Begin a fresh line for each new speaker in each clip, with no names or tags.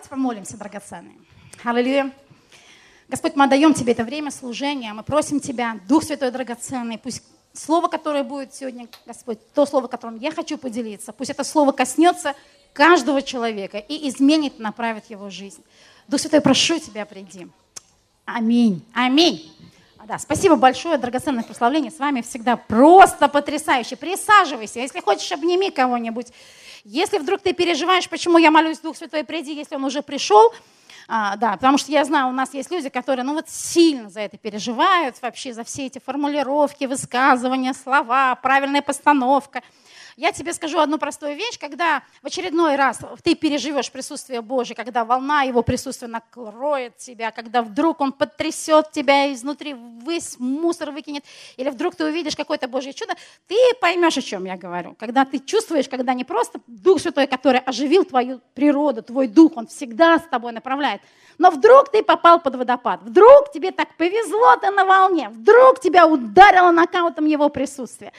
Давайте помолимся, драгоценные. Аллилуйя. Господь, мы отдаем Тебе это время служения, мы просим Тебя, Дух Святой драгоценный, пусть слово, которое будет сегодня, Господь, то слово, которым я хочу поделиться, пусть это слово коснется каждого человека и изменит, направит его жизнь. Дух Святой, прошу Тебя, приди. Аминь. Аминь. Да, спасибо большое, драгоценное прославление. С вами всегда просто потрясающе. Присаживайся. Если хочешь, обними кого-нибудь. Если вдруг ты переживаешь, почему я молюсь, Дух Святой, приди, если он уже пришел, а, да, потому что я знаю, у нас есть люди, которые, ну вот сильно за это переживают, вообще за все эти формулировки, высказывания, слова, правильная постановка – я тебе скажу одну простую вещь, когда в очередной раз ты переживешь присутствие Божье, когда волна Его присутствия накроет тебя, когда вдруг Он потрясет тебя изнутри, весь мусор выкинет, или вдруг ты увидишь какое-то Божье чудо, ты поймешь, о чем я говорю. Когда ты чувствуешь, когда не просто Дух Святой, который оживил твою природу, твой дух, Он всегда с тобой направляет, но вдруг ты попал под водопад, вдруг тебе так повезло, ты на волне, вдруг тебя ударило нокаутом Его присутствия.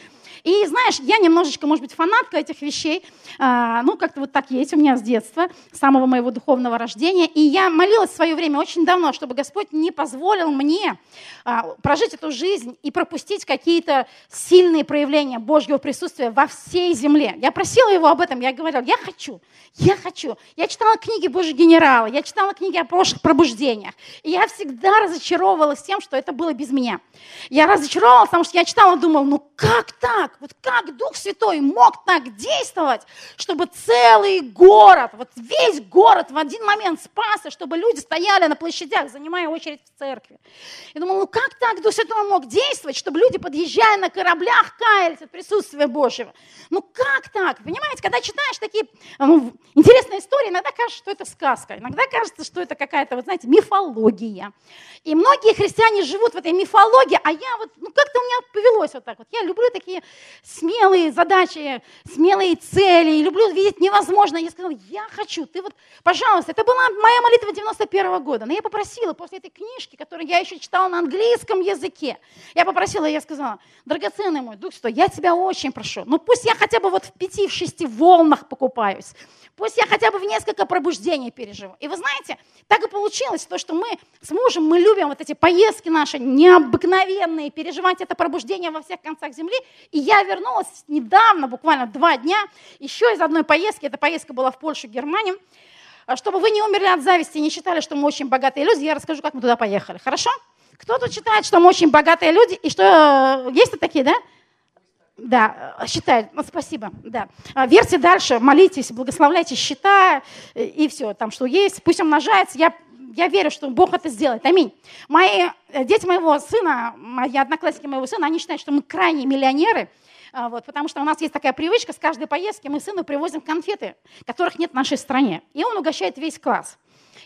И знаешь, я немножечко, может быть, фанатка этих вещей. А, ну, как-то вот так есть у меня с детства, с самого моего духовного рождения. И я молилась в свое время очень давно, чтобы Господь не позволил мне а, прожить эту жизнь и пропустить какие-то сильные проявления Божьего присутствия во всей земле. Я просила его об этом, я говорила, я хочу, я хочу. Я читала книги Божьего генерала, я читала книги о прошлых пробуждениях. И я всегда разочаровывалась тем, что это было без меня. Я разочаровалась, потому что я читала, думала, ну как так? Так? Вот как Дух Святой мог так действовать, чтобы целый город, вот весь город в один момент спасся, чтобы люди стояли на площадях, занимая очередь в церкви. Я думала, ну как так Дух Святой мог действовать, чтобы люди, подъезжая на кораблях, каялись от присутствия Божьего? Ну как так? Понимаете, когда читаешь такие ну, интересные истории, иногда кажется, что это сказка, иногда кажется, что это какая-то, вот знаете, мифология. И многие христиане живут в этой мифологии, а я вот, ну как-то у меня повелось вот так вот. Я люблю такие смелые задачи, смелые цели, и люблю видеть невозможное. Я сказала, я хочу, ты вот, пожалуйста, это была моя молитва 91 -го года. Но я попросила после этой книжки, которую я еще читала на английском языке, я попросила, я сказала, драгоценный мой Дух Святой, я тебя очень прошу, ну пусть я хотя бы вот в пяти, в шести волнах покупаюсь, пусть я хотя бы в несколько пробуждений переживу. И вы знаете, так и получилось, то, что мы с мужем, мы любим вот эти поездки наши необыкновенные, переживать это пробуждение во всех концах земли, и я вернулась недавно, буквально два дня, еще из одной поездки. Эта поездка была в Польшу, Германию. А чтобы вы не умерли от зависти не считали, что мы очень богатые люди, я расскажу, как мы туда поехали. Хорошо? Кто тут считает, что мы очень богатые люди и что... Э, есть тут такие, да? Да, э, считает. Ну, спасибо. Да. А, верьте дальше, молитесь, благословляйте счета э, и все, там что есть. Пусть умножается. Я я верю, что Бог это сделает. Аминь. Мои, дети моего сына, мои одноклассники моего сына, они считают, что мы крайне миллионеры. А, вот, потому что у нас есть такая привычка, с каждой поездки мы сыну привозим конфеты, которых нет в нашей стране. И он угощает весь класс.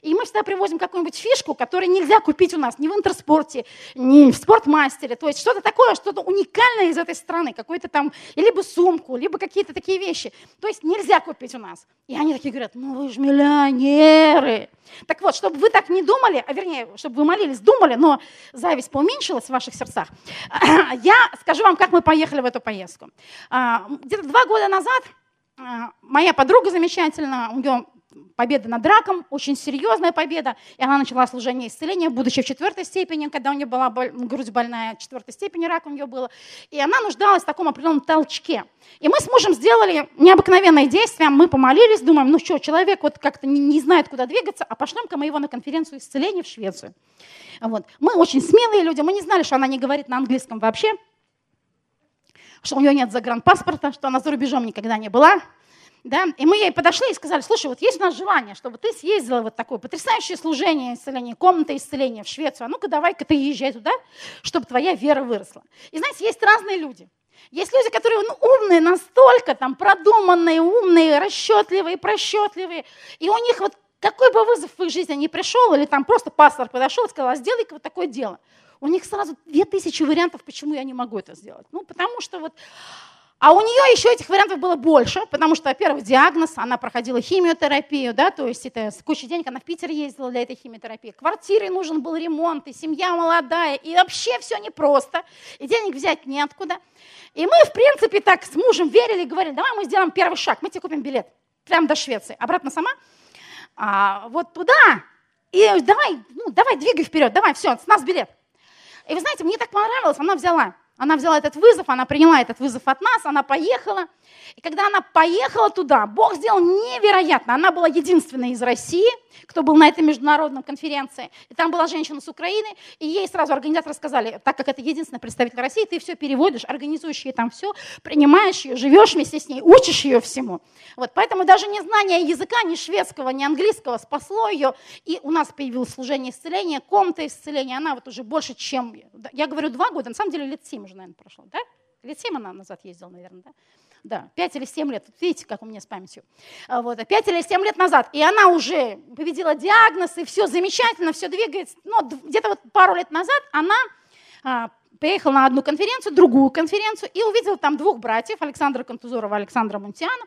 И мы всегда привозим какую-нибудь фишку, которую нельзя купить у нас ни в интерспорте, ни в спортмастере. То есть что-то такое, что-то уникальное из этой страны. Какую-то там, либо сумку, либо какие-то такие вещи. То есть нельзя купить у нас. И они такие говорят, ну вы же миллионеры. Так вот, чтобы вы так не думали, а вернее, чтобы вы молились, думали, но зависть поуменьшилась в ваших сердцах, я скажу вам, как мы поехали в эту поездку. А, где-то два года назад а, моя подруга замечательная, у нее победа над раком, очень серьезная победа, и она начала служение исцеления, будучи в четвертой степени, когда у нее была боль, грудь больная, четвертой степени рак у нее было, и она нуждалась в таком определенном толчке. И мы с мужем сделали необыкновенное действие, мы помолились, думаем, ну что, человек вот как-то не, не знает, куда двигаться, а пошлем-ка мы его на конференцию исцеления в Швецию. Вот. Мы очень смелые люди, мы не знали, что она не говорит на английском вообще, что у нее нет загранпаспорта, что она за рубежом никогда не была, да, и мы ей подошли и сказали, слушай, вот есть у нас желание, чтобы ты съездила вот такое потрясающее служение исцеления, комната исцеления в Швецию, а ну-ка давай-ка ты езжай туда, чтобы твоя вера выросла. И знаете, есть разные люди. Есть люди, которые ну, умные настолько, там, продуманные, умные, расчетливые, просчетливые, и у них вот какой бы вызов в их жизни не пришел, или там просто пастор подошел и сказал, а сделай-ка вот такое дело. У них сразу две тысячи вариантов, почему я не могу это сделать. Ну, потому что вот а у нее еще этих вариантов было больше, потому что, во-первых, диагноз, она проходила химиотерапию, да, то есть это с кучей денег, она в Питер ездила для этой химиотерапии. Квартире нужен был ремонт, и семья молодая, и вообще все непросто, и денег взять неоткуда. И мы, в принципе, так с мужем верили, говорили, давай мы сделаем первый шаг, мы тебе купим билет, прямо до Швеции. Обратно сама? а, вот туда, и давай, ну, давай, двигай вперед, давай, все, с нас билет. И вы знаете, мне так понравилось, она взяла, она взяла этот вызов, она приняла этот вызов от нас, она поехала. И когда она поехала туда, Бог сделал невероятно. Она была единственной из России, кто был на этой международной конференции. И там была женщина с Украины, и ей сразу организаторы сказали, так как это единственный представитель России, ты все переводишь, организуешь ей там все, принимаешь ее, живешь вместе с ней, учишь ее всему. Вот, поэтому даже не знание языка, ни шведского, ни английского спасло ее. И у нас появилось служение исцеления, комната исцеления. Она вот уже больше, чем, я говорю, два года, на самом деле лет семь уже, наверное, прошло, да? Лет семь она назад ездила, наверное, да? Да, пять или семь лет. видите, как у меня с памятью. А вот, а пять или семь лет назад. И она уже победила диагноз, и все замечательно, все двигается. Но где-то вот пару лет назад она а, приехала на одну конференцию, другую конференцию, и увидела там двух братьев, Александра Контузорова и Александра Мунтиана,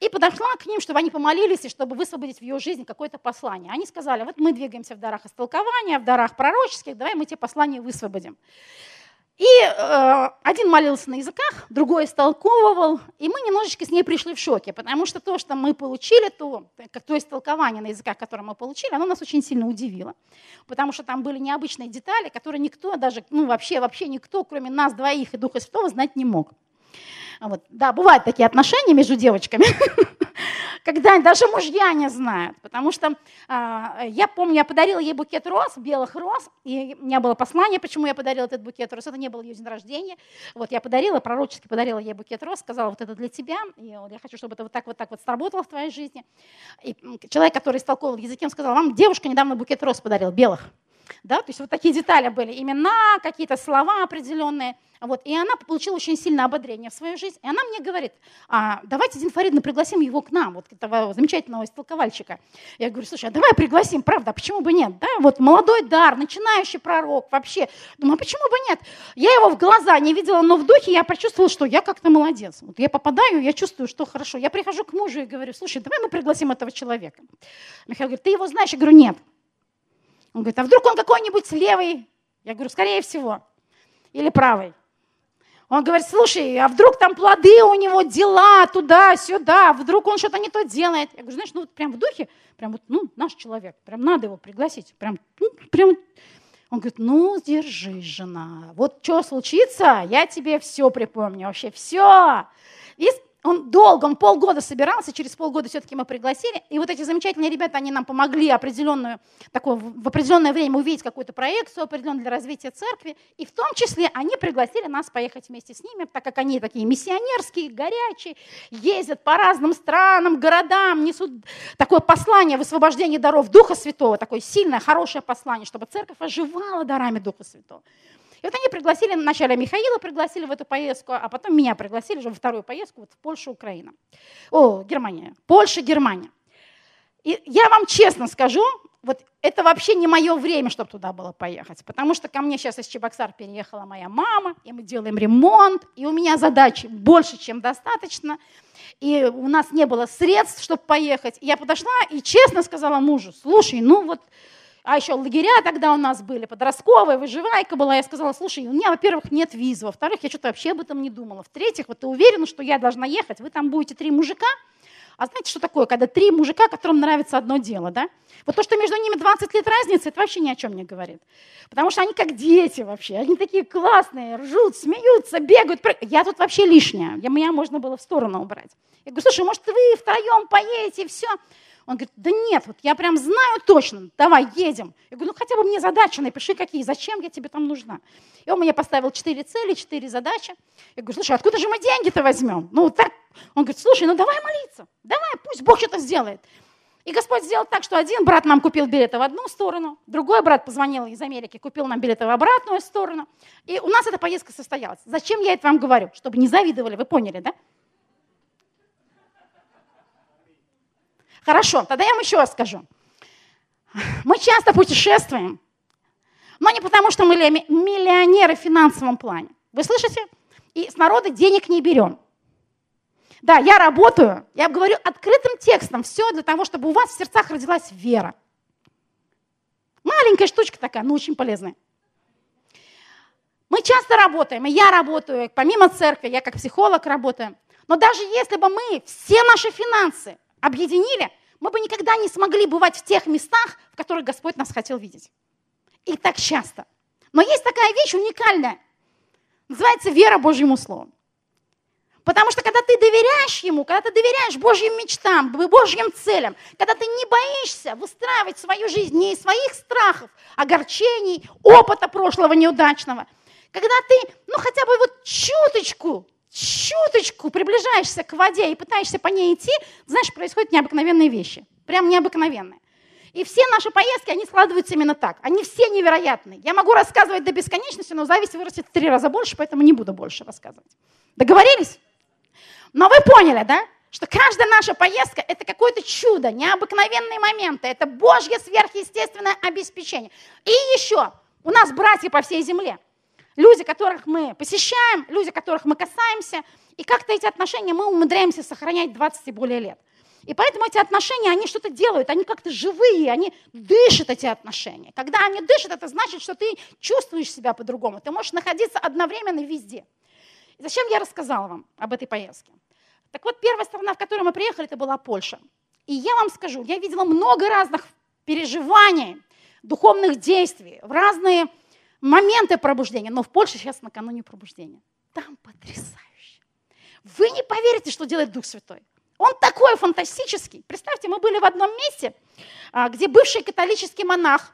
и подошла к ним, чтобы они помолились, и чтобы высвободить в ее жизни какое-то послание. Они сказали, вот мы двигаемся в дарах истолкования, в дарах пророческих, давай мы те послания высвободим. И э, один молился на языках, другой истолковывал, и мы немножечко с ней пришли в шоке, потому что то, что мы получили, то, то истолкование на языках, которое мы получили, оно нас очень сильно удивило, потому что там были необычные детали, которые никто даже, ну вообще, вообще никто, кроме нас двоих и Духа Святого, знать не мог. Вот. Да, бывают такие отношения между девочками, когда даже мужья не знают. Потому что э, я помню, я подарила ей букет роз, белых роз, и у меня было послание, почему я подарила этот букет роз. Это не был ее день рождения. Вот я подарила, пророчески подарила ей букет роз, сказала, вот это для тебя, и я хочу, чтобы это вот так вот так вот сработало в твоей жизни. И человек, который истолковывал языком, сказал, вам девушка недавно букет роз подарила, белых. Да? То есть вот такие детали были, имена, какие-то слова определенные. Вот. И она получила очень сильное ободрение в свою жизнь. И она мне говорит, а, давайте Дин Фаридовна пригласим его к нам, вот этого замечательного истолковальщика. Я говорю, слушай, а давай пригласим, правда, а почему бы нет? Да? Вот молодой дар, начинающий пророк вообще. Думаю, а почему бы нет? Я его в глаза не видела, но в духе я почувствовала, что я как-то молодец. Вот я попадаю, я чувствую, что хорошо. Я прихожу к мужу и говорю, слушай, давай мы пригласим этого человека. Михаил говорит, ты его знаешь? Я говорю, нет. Он говорит, а вдруг он какой-нибудь левый? Я говорю, скорее всего. Или правый. Он говорит, слушай, а вдруг там плоды у него, дела туда-сюда, вдруг он что-то не то делает. Я говорю, знаешь, ну вот прям в духе, прям вот, ну, наш человек, прям надо его пригласить. Прям, ну, прям. Он говорит, ну, держись, жена. Вот что случится, я тебе все припомню, вообще все. И он долго, он полгода собирался, через полгода все-таки мы пригласили. И вот эти замечательные ребята, они нам помогли определенную, такое, в определенное время увидеть какую-то проекцию определенную для развития церкви. И в том числе они пригласили нас поехать вместе с ними, так как они такие миссионерские, горячие, ездят по разным странам, городам, несут такое послание высвобождения даров Духа Святого, такое сильное, хорошее послание, чтобы церковь оживала дарами Духа Святого. И вот они пригласили, вначале Михаила пригласили в эту поездку, а потом меня пригласили уже во вторую поездку вот в Польшу, Украина. О, Германия. Польша, Германия. И я вам честно скажу, вот это вообще не мое время, чтобы туда было поехать, потому что ко мне сейчас из Чебоксар переехала моя мама, и мы делаем ремонт, и у меня задач больше, чем достаточно, и у нас не было средств, чтобы поехать. И я подошла и честно сказала мужу, слушай, ну вот а еще лагеря тогда у нас были, подростковая, выживайка была. Я сказала, слушай, у меня, во-первых, нет визы, во-вторых, я что-то вообще об этом не думала. В-третьих, вот ты уверена, что я должна ехать, вы там будете три мужика, а знаете, что такое, когда три мужика, которым нравится одно дело, да? Вот то, что между ними 20 лет разницы, это вообще ни о чем не говорит. Потому что они как дети вообще, они такие классные, ржут, смеются, бегают. Я тут вообще лишняя, меня можно было в сторону убрать. Я говорю, слушай, может, вы втроем поедете, все. Он говорит, да нет, вот я прям знаю точно, давай, едем. Я говорю, ну хотя бы мне задачи напиши какие, зачем я тебе там нужна. И он мне поставил четыре цели, четыре задачи. Я говорю, слушай, откуда же мы деньги-то возьмем? Ну так, он говорит, слушай, ну давай молиться, давай, пусть Бог что-то сделает. И Господь сделал так, что один брат нам купил билеты в одну сторону, другой брат позвонил из Америки, купил нам билеты в обратную сторону. И у нас эта поездка состоялась. Зачем я это вам говорю? Чтобы не завидовали, вы поняли, да? Хорошо, тогда я вам еще раз скажу. Мы часто путешествуем, но не потому, что мы миллионеры в финансовом плане. Вы слышите? И с народа денег не берем. Да, я работаю, я говорю открытым текстом все для того, чтобы у вас в сердцах родилась вера. Маленькая штучка такая, но очень полезная. Мы часто работаем, и я работаю, помимо церкви, я как психолог работаю. Но даже если бы мы все наши финансы объединили, мы бы никогда не смогли бывать в тех местах, в которых Господь нас хотел видеть. И так часто. Но есть такая вещь уникальная. Называется вера Божьему Слову. Потому что когда ты доверяешь Ему, когда ты доверяешь Божьим мечтам, Божьим целям, когда ты не боишься выстраивать свою жизнь не из своих страхов, огорчений, опыта прошлого неудачного, когда ты, ну хотя бы вот чуточку, чуточку приближаешься к воде и пытаешься по ней идти, знаешь, происходят необыкновенные вещи. Прям необыкновенные. И все наши поездки, они складываются именно так. Они все невероятные. Я могу рассказывать до бесконечности, но зависть вырастет в три раза больше, поэтому не буду больше рассказывать. Договорились? Но вы поняли, да? Что каждая наша поездка – это какое-то чудо, необыкновенные моменты, это Божье сверхъестественное обеспечение. И еще, у нас братья по всей земле. Люди, которых мы посещаем, люди, которых мы касаемся. И как-то эти отношения мы умудряемся сохранять 20 и более лет. И поэтому эти отношения, они что-то делают, они как-то живые, они дышат эти отношения. Когда они дышат, это значит, что ты чувствуешь себя по-другому. Ты можешь находиться одновременно везде. Зачем я рассказала вам об этой поездке? Так вот, первая страна, в которую мы приехали, это была Польша. И я вам скажу, я видела много разных переживаний, духовных действий, в разные моменты пробуждения. Но в Польше сейчас накануне пробуждения. Там потрясающе. Вы не поверите, что делает Дух Святой. Он такой фантастический. Представьте, мы были в одном месте, а, где бывший католический монах,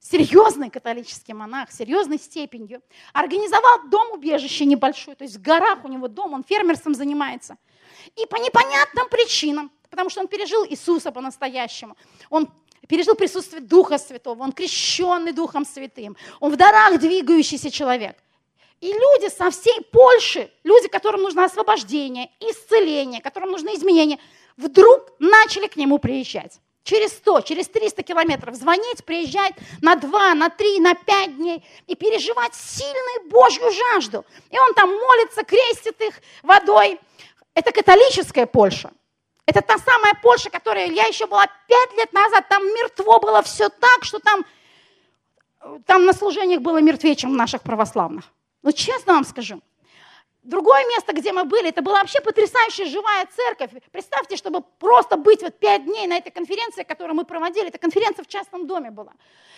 серьезный католический монах, серьезной степенью, организовал дом-убежище небольшой, то есть в горах у него дом, он фермерством занимается. И по непонятным причинам, потому что он пережил Иисуса по-настоящему, он пережил присутствие Духа Святого, он крещенный Духом Святым, он в дарах двигающийся человек. И люди со всей Польши, люди, которым нужно освобождение, исцеление, которым нужны изменения, вдруг начали к нему приезжать. Через 100, через 300 километров звонить, приезжать на 2, на 3, на 5 дней и переживать сильную Божью жажду. И он там молится, крестит их водой. Это католическая Польша. Это та самая Польша, которая я еще была 5 лет назад. Там мертво было все так, что там, там на служениях было мертвее, чем в наших православных. Но честно вам скажу, другое место, где мы были, это была вообще потрясающая живая церковь. Представьте, чтобы просто быть вот пять дней на этой конференции, которую мы проводили, эта конференция в частном доме была.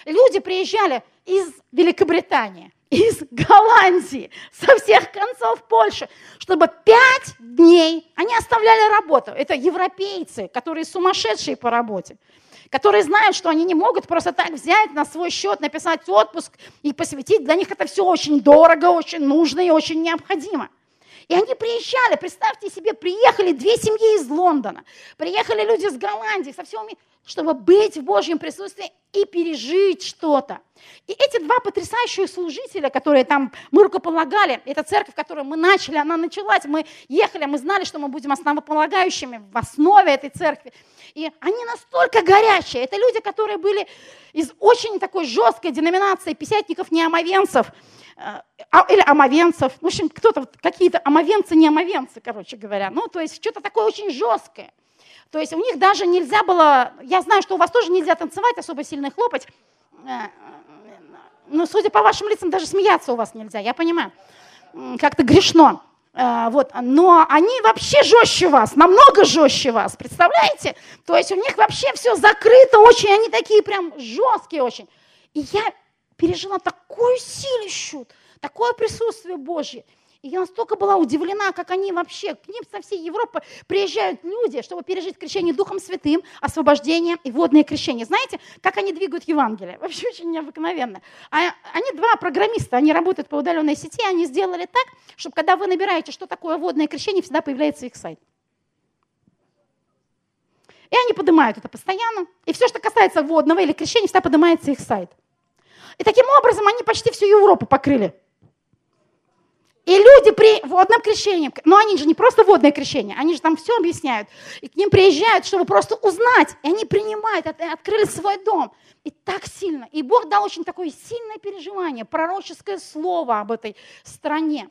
Люди приезжали из Великобритании, из Голландии, со всех концов Польши, чтобы пять дней они оставляли работу. Это европейцы, которые сумасшедшие по работе которые знают, что они не могут просто так взять на свой счет, написать отпуск и посвятить. Для них это все очень дорого, очень нужно и очень необходимо. И они приезжали, представьте себе, приехали две семьи из Лондона, приехали люди из Голландии, со всего мира, чтобы быть в Божьем присутствии и пережить что-то. И эти два потрясающих служителя, которые там мы рукополагали, эта церковь, которую мы начали, она началась, мы ехали, мы знали, что мы будем основополагающими в основе этой церкви. И они настолько горячие. Это люди, которые были из очень такой жесткой деноминации писятников-неомовенцев, э, а, или омовенцев, в общем, кто-то, какие-то омовенцы, не омовенцы, короче говоря. Ну, то есть что-то такое очень жесткое. То есть у них даже нельзя было, я знаю, что у вас тоже нельзя танцевать, особо сильно хлопать, э, но судя по вашим лицам, даже смеяться у вас нельзя, я понимаю, как-то грешно. А, вот, но они вообще жестче вас, намного жестче вас, представляете? То есть у них вообще все закрыто очень, они такие прям жесткие очень. И я пережила такую силищу, такое присутствие Божье. И я настолько была удивлена, как они вообще, к ним со всей Европы приезжают люди, чтобы пережить крещение Духом Святым, освобождение и водное крещение. Знаете, как они двигают Евангелие? Вообще очень необыкновенно. А они два программиста, они работают по удаленной сети, они сделали так, чтобы когда вы набираете, что такое водное крещение, всегда появляется их сайт. И они поднимают это постоянно. И все, что касается водного или крещения, всегда поднимается их сайт. И таким образом они почти всю Европу покрыли. И люди при водном крещении, но они же не просто водное крещение, они же там все объясняют. И к ним приезжают, чтобы просто узнать. И они принимают, открыли свой дом. И так сильно. И Бог дал очень такое сильное переживание, пророческое слово об этой стране.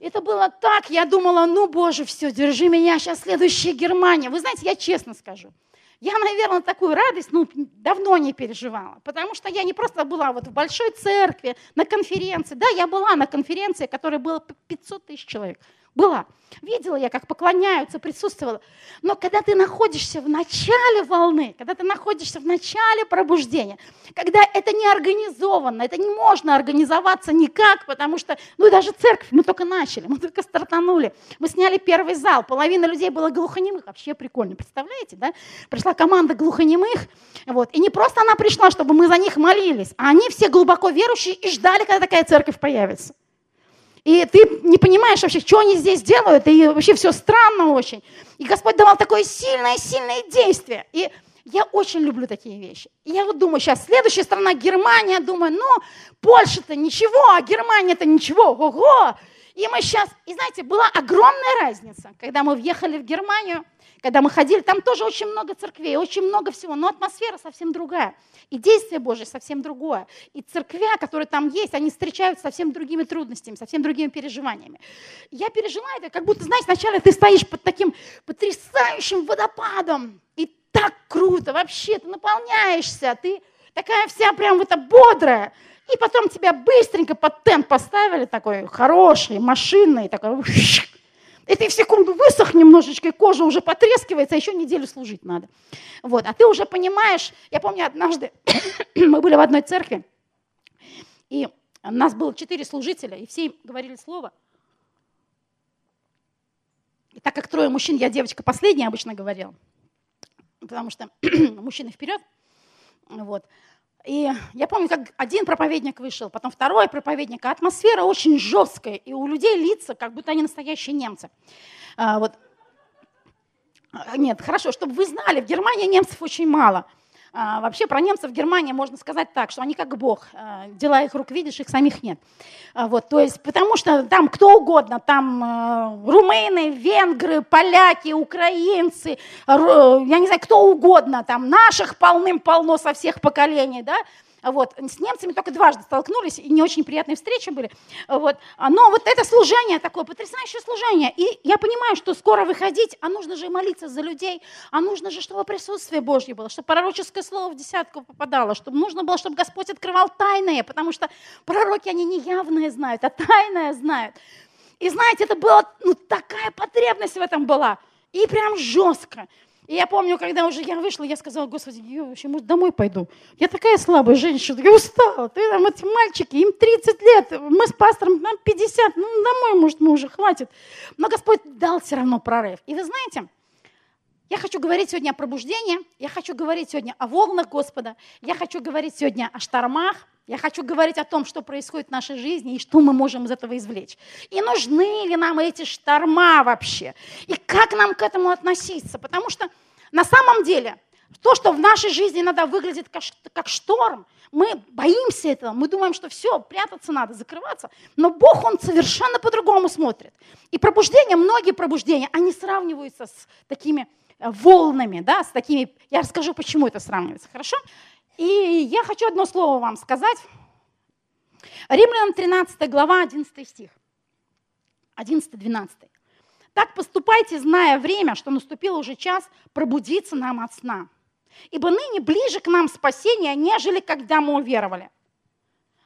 Это было так, я думала, ну, Боже, все, держи меня, сейчас следующая Германия. Вы знаете, я честно скажу, я, наверное, такую радость ну, давно не переживала, потому что я не просто была вот в большой церкви, на конференции. Да, я была на конференции, которой было 500 тысяч человек. Была. Видела я, как поклоняются, присутствовала. Но когда ты находишься в начале волны, когда ты находишься в начале пробуждения, когда это не организовано, это не можно организоваться никак, потому что, ну и даже церковь, мы только начали, мы только стартанули. Мы сняли первый зал, половина людей было глухонемых, вообще прикольно, представляете, да? Пришла команда глухонемых, вот, и не просто она пришла, чтобы мы за них молились, а они все глубоко верующие и ждали, когда такая церковь появится. И ты не понимаешь вообще, что они здесь делают, и вообще все странно очень. И Господь давал такое сильное-сильное действие. И я очень люблю такие вещи. И я вот думаю, сейчас следующая страна Германия, думаю, ну, Польша-то ничего, а Германия-то ничего, ого! И мы сейчас, и знаете, была огромная разница, когда мы въехали в Германию – когда мы ходили, там тоже очень много церквей, очень много всего, но атмосфера совсем другая. И действие Божье совсем другое. И церквя, которые там есть, они встречаются совсем другими трудностями, совсем другими переживаниями. Я пережила это, как будто, знаешь, сначала ты стоишь под таким потрясающим водопадом, и так круто, вообще, ты наполняешься, ты такая вся прям вот бодрая, и потом тебя быстренько под тент поставили, такой хороший, машинный, такой, и ты в секунду высох немножечко, и кожа уже потрескивается, а еще неделю служить надо. Вот. А ты уже понимаешь, я помню однажды, мы были в одной церкви, и у нас было четыре служителя, и все говорили слово. И так как трое мужчин, я девочка последняя обычно говорила, потому что мужчины вперед. Вот. И я помню, как один проповедник вышел, потом второй проповедник, а атмосфера очень жесткая, и у людей лица, как будто они настоящие немцы. А, вот. А, нет, хорошо, чтобы вы знали, в Германии немцев очень мало – вообще про немцев в Германии можно сказать так, что они как Бог. А, дела их рук видишь, их самих нет. А, вот, то есть, потому что там кто угодно, там э, румыны, венгры, поляки, украинцы, я не знаю, кто угодно, там наших полным-полно со всех поколений, да, вот. С немцами только дважды столкнулись, и не очень приятные встречи были. Вот. Но вот это служение такое, потрясающее служение. И я понимаю, что скоро выходить, а нужно же молиться за людей, а нужно же, чтобы присутствие Божье было, чтобы пророческое слово в десятку попадало, чтобы нужно было, чтобы Господь открывал тайное, потому что пророки, они не явное знают, а тайное знают. И знаете, это была, ну, такая потребность в этом была. И прям жестко. И я помню, когда уже я вышла, я сказала, Господи, я вообще, может, домой пойду. Я такая слабая женщина, я устала. Ты там, эти мальчики, им 30 лет, мы с пастором, нам 50, ну, домой, может, мы уже, хватит. Но Господь дал все равно прорыв. И вы знаете, я хочу говорить сегодня о пробуждении, я хочу говорить сегодня о волнах Господа, я хочу говорить сегодня о штормах, я хочу говорить о том, что происходит в нашей жизни и что мы можем из этого извлечь. И нужны ли нам эти шторма вообще? И как нам к этому относиться? Потому что на самом деле то, что в нашей жизни иногда выглядит как, шторм, мы боимся этого, мы думаем, что все, прятаться надо, закрываться. Но Бог, Он совершенно по-другому смотрит. И пробуждения, многие пробуждения, они сравниваются с такими э, волнами, да, с такими, я расскажу, почему это сравнивается, хорошо? И я хочу одно слово вам сказать. Римлянам 13 глава, 11 стих. 11-12. Так поступайте, зная время, что наступил уже час пробудиться нам от сна. Ибо ныне ближе к нам спасение, нежели когда мы уверовали.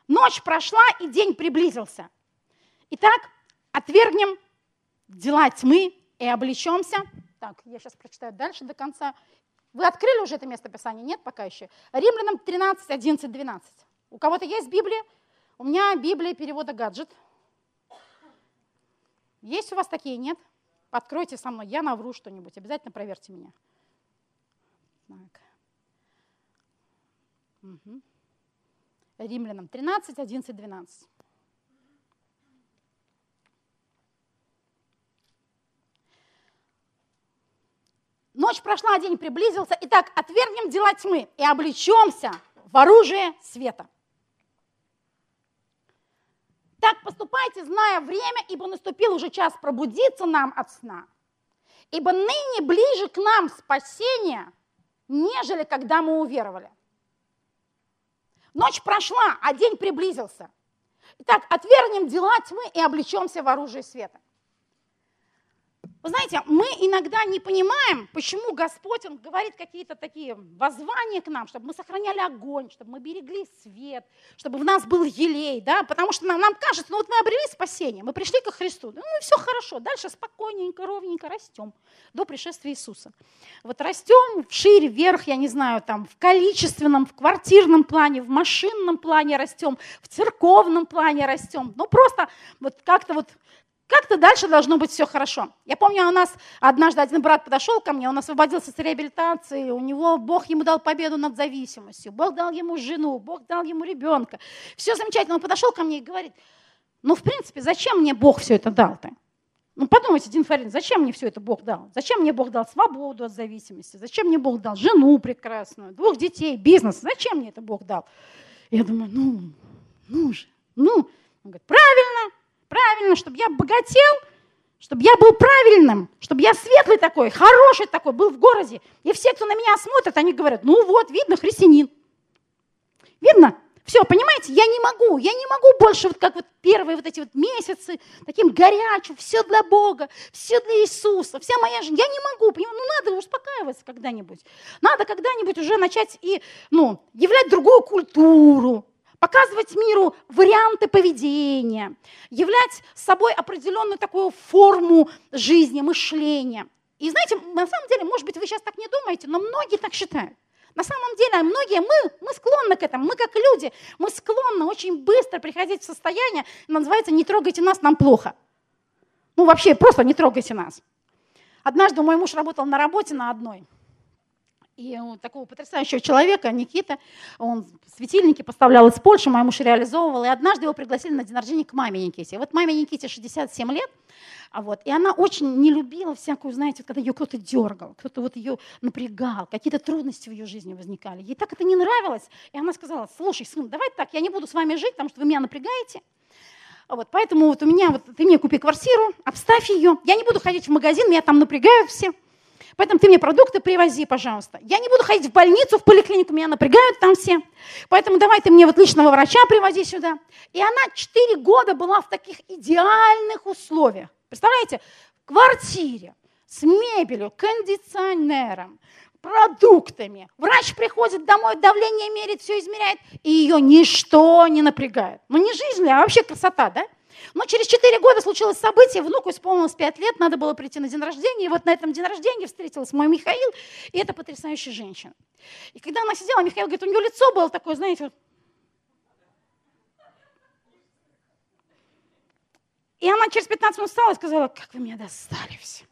Ночь прошла, и день приблизился. Итак, отвергнем дела тьмы и облечемся. Так, я сейчас прочитаю дальше до конца. Вы открыли уже это место Писания? Нет пока еще? Римлянам 13, 11, 12. У кого-то есть Библия? У меня Библия перевода гаджет. Есть у вас такие? Нет? Откройте со мной, я навру что-нибудь, обязательно проверьте меня. Так. Угу. Римлянам 13, 11, 12. Ночь прошла, день приблизился. Итак, отвергнем дела тьмы и облечемся в оружие света. Так поступайте, зная время, ибо наступил уже час пробудиться нам от сна. Ибо ныне ближе к нам спасение, нежели когда мы уверовали. Ночь прошла, а день приблизился. Итак, отвергнем дела тьмы и облечемся в оружие света. Вы знаете, мы иногда не понимаем, почему Господь, Он говорит какие-то такие воззвания к нам, чтобы мы сохраняли огонь, чтобы мы берегли свет, чтобы в нас был елей, да, потому что нам, нам кажется, ну вот мы обрели спасение, мы пришли ко Христу, ну и все хорошо, дальше спокойненько, ровненько растем до пришествия Иисуса. Вот растем вширь, вверх, я не знаю, там в количественном, в квартирном плане, в машинном плане растем, в церковном плане растем, ну просто вот как-то вот как-то дальше должно быть все хорошо. Я помню, у нас однажды один брат подошел ко мне, он освободился с реабилитации, у него Бог ему дал победу над зависимостью, Бог дал ему жену, Бог дал ему ребенка. Все замечательно. Он подошел ко мне и говорит, ну, в принципе, зачем мне Бог все это дал-то? Ну, подумайте, Дин Фарин, зачем мне все это Бог дал? Зачем мне Бог дал свободу от зависимости? Зачем мне Бог дал жену прекрасную, двух детей, бизнес? Зачем мне это Бог дал? Я думаю, ну, ну же, ну. Он говорит, правильно, правильно, чтобы я богател, чтобы я был правильным, чтобы я светлый такой, хороший такой, был в городе. И все, кто на меня смотрит, они говорят, ну вот, видно, христианин. Видно? Все, понимаете, я не могу, я не могу больше, вот как вот первые вот эти вот месяцы, таким горячим, все для Бога, все для Иисуса, вся моя жизнь. Я не могу, понимаете, ну надо успокаиваться когда-нибудь. Надо когда-нибудь уже начать и, ну, являть другую культуру, показывать миру варианты поведения, являть собой определенную такую форму жизни, мышления. И знаете, на самом деле, может быть, вы сейчас так не думаете, но многие так считают. На самом деле, многие, мы, мы склонны к этому, мы как люди, мы склонны очень быстро приходить в состояние, называется «не трогайте нас, нам плохо». Ну, вообще, просто не трогайте нас. Однажды мой муж работал на работе на одной – и у такого потрясающего человека, Никита, он светильники поставлял из Польши, мой муж реализовывал, и однажды его пригласили на день рождения к маме Никите. И вот маме Никите 67 лет, а вот, и она очень не любила всякую, знаете, когда ее кто-то дергал, кто-то вот ее напрягал, какие-то трудности в ее жизни возникали. Ей так это не нравилось, и она сказала, слушай, сын, давай так, я не буду с вами жить, потому что вы меня напрягаете, вот, поэтому вот у меня, вот, ты мне купи квартиру, обставь ее, я не буду ходить в магазин, меня там напрягают все, Поэтому ты мне продукты привози, пожалуйста. Я не буду ходить в больницу, в поликлинику, меня напрягают там все. Поэтому давай ты мне вот личного врача привози сюда. И она 4 года была в таких идеальных условиях. Представляете, в квартире, с мебелью, кондиционером, продуктами. Врач приходит домой, давление мерит, все измеряет, и ее ничто не напрягает. Ну не жизнь ли, а вообще красота, да? Но через 4 года случилось событие, внуку исполнилось 5 лет, надо было прийти на день рождения, и вот на этом день рождения встретилась мой Михаил, и это потрясающая женщина. И когда она сидела, Михаил говорит, у нее лицо было такое, знаете, И она через 15 минут встала и сказала, как вы меня достали все.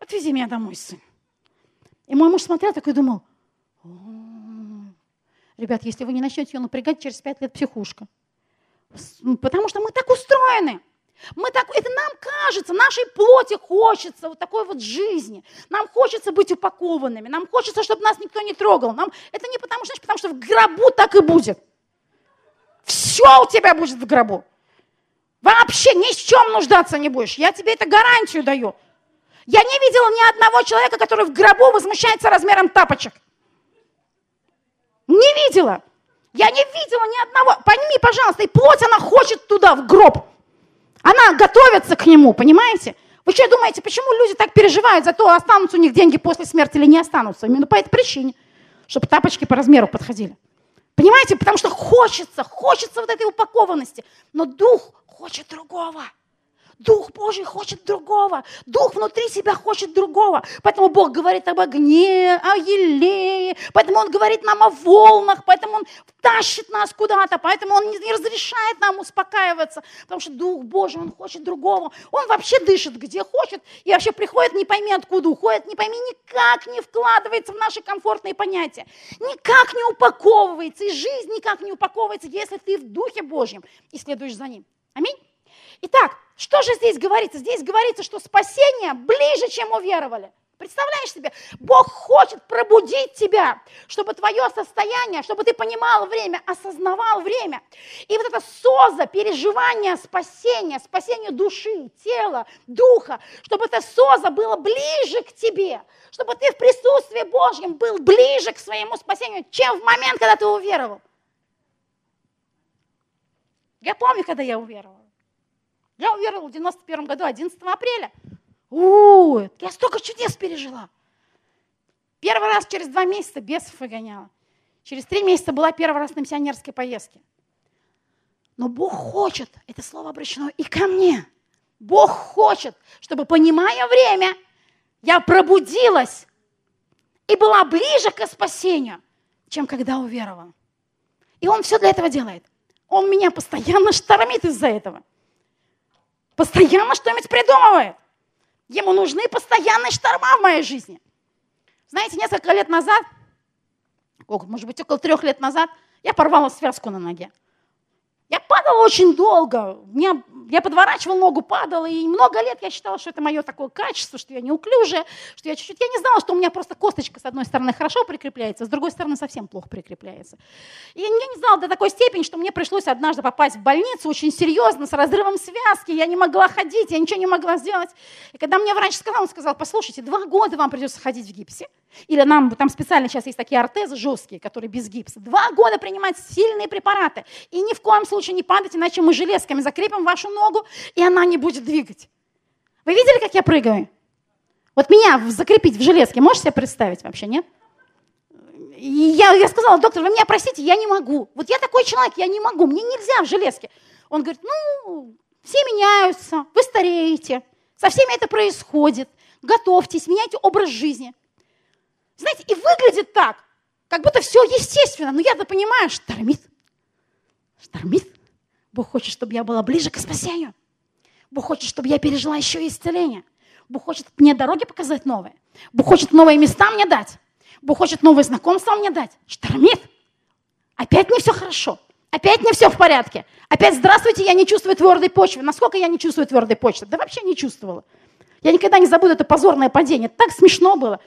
Отвези меня домой, сын. И мой муж смотрел такой и думал, ребят, если вы не начнете ее напрягать, через 5 лет психушка. Потому что мы так устроены. Мы так, это нам кажется, нашей плоти хочется вот такой вот жизни. Нам хочется быть упакованными, нам хочется, чтобы нас никто не трогал. Нам, это не потому что, значит, потому что в гробу так и будет. Все у тебя будет в гробу. Вообще ни с чем нуждаться не будешь. Я тебе это гарантию даю. Я не видела ни одного человека, который в гробу возмущается размером тапочек. Не видела. Я не видела ни одного. Пойми, пожалуйста, и плоть, она хочет туда, в гроб. Она готовится к нему, понимаете? Вы что думаете, почему люди так переживают за то, останутся у них деньги после смерти или не останутся? Именно по этой причине, чтобы тапочки по размеру подходили. Понимаете? Потому что хочется, хочется вот этой упакованности. Но дух хочет другого. Дух Божий хочет другого. Дух внутри себя хочет другого. Поэтому Бог говорит об огне, о елее. Поэтому Он говорит нам о волнах. Поэтому Он тащит нас куда-то. Поэтому Он не разрешает нам успокаиваться. Потому что Дух Божий, Он хочет другого. Он вообще дышит где хочет. И вообще приходит не пойми откуда. Уходит не пойми никак не вкладывается в наши комфортные понятия. Никак не упаковывается. И жизнь никак не упаковывается, если ты в Духе Божьем и следуешь за Ним. Аминь. Итак, что же здесь говорится? Здесь говорится, что спасение ближе, чем уверовали. Представляешь себе, Бог хочет пробудить тебя, чтобы твое состояние, чтобы ты понимал время, осознавал время. И вот это соза, переживание спасения, спасение души, тела, духа, чтобы это соза было ближе к тебе, чтобы ты в присутствии Божьем был ближе к своему спасению, чем в момент, когда ты уверовал. Я помню, когда я уверовала. Я уверовала в 91 году, 11 апреля. У, я столько чудес пережила. Первый раз через два месяца бесов выгоняла. Через три месяца была первый раз на миссионерской поездке. Но Бог хочет, это слово обращено и ко мне. Бог хочет, чтобы, понимая время, я пробудилась и была ближе к спасению, чем когда уверовала. И Он все для этого делает. Он меня постоянно штормит из-за этого. Постоянно что-нибудь придумывает. Ему нужны постоянные шторма в моей жизни. Знаете, несколько лет назад, может быть, около трех лет назад, я порвала связку на ноге. Я падала очень долго. Меня, я подворачивала ногу, падала. И много лет я считала, что это мое такое качество, что я неуклюжая, что я чуть-чуть... Я не знала, что у меня просто косточка с одной стороны хорошо прикрепляется, с другой стороны совсем плохо прикрепляется. И я не знала до такой степени, что мне пришлось однажды попасть в больницу очень серьезно, с разрывом связки. Я не могла ходить, я ничего не могла сделать. И когда мне врач сказал, он сказал, послушайте, два года вам придется ходить в гипсе. Или нам там специально сейчас есть такие ортезы жесткие, которые без гипса. Два года принимать сильные препараты. И ни в коем случае не падать, иначе мы железками закрепим вашу ногу, и она не будет двигать. Вы видели, как я прыгаю? Вот меня закрепить в железке, можете себе представить вообще, нет? И я, я сказала, доктор, вы меня простите, я не могу. Вот я такой человек, я не могу, мне нельзя в железке. Он говорит, ну, все меняются, вы стареете, со всеми это происходит, готовьтесь, меняйте образ жизни. Знаете, и выглядит так, как будто все естественно, но я-то понимаю, штормит. Штормит. Бог хочет, чтобы я была ближе к спасению. Бог хочет, чтобы я пережила еще исцеление. Бог хочет мне дороги показать новые. Бог хочет новые места мне дать. Бог хочет новые знакомства мне дать. Штормит. Опять не все хорошо. Опять не все в порядке. Опять здравствуйте, я не чувствую твердой почвы. Насколько я не чувствую твердой почвы? Да вообще не чувствовала. Я никогда не забуду это позорное падение. Так смешно было.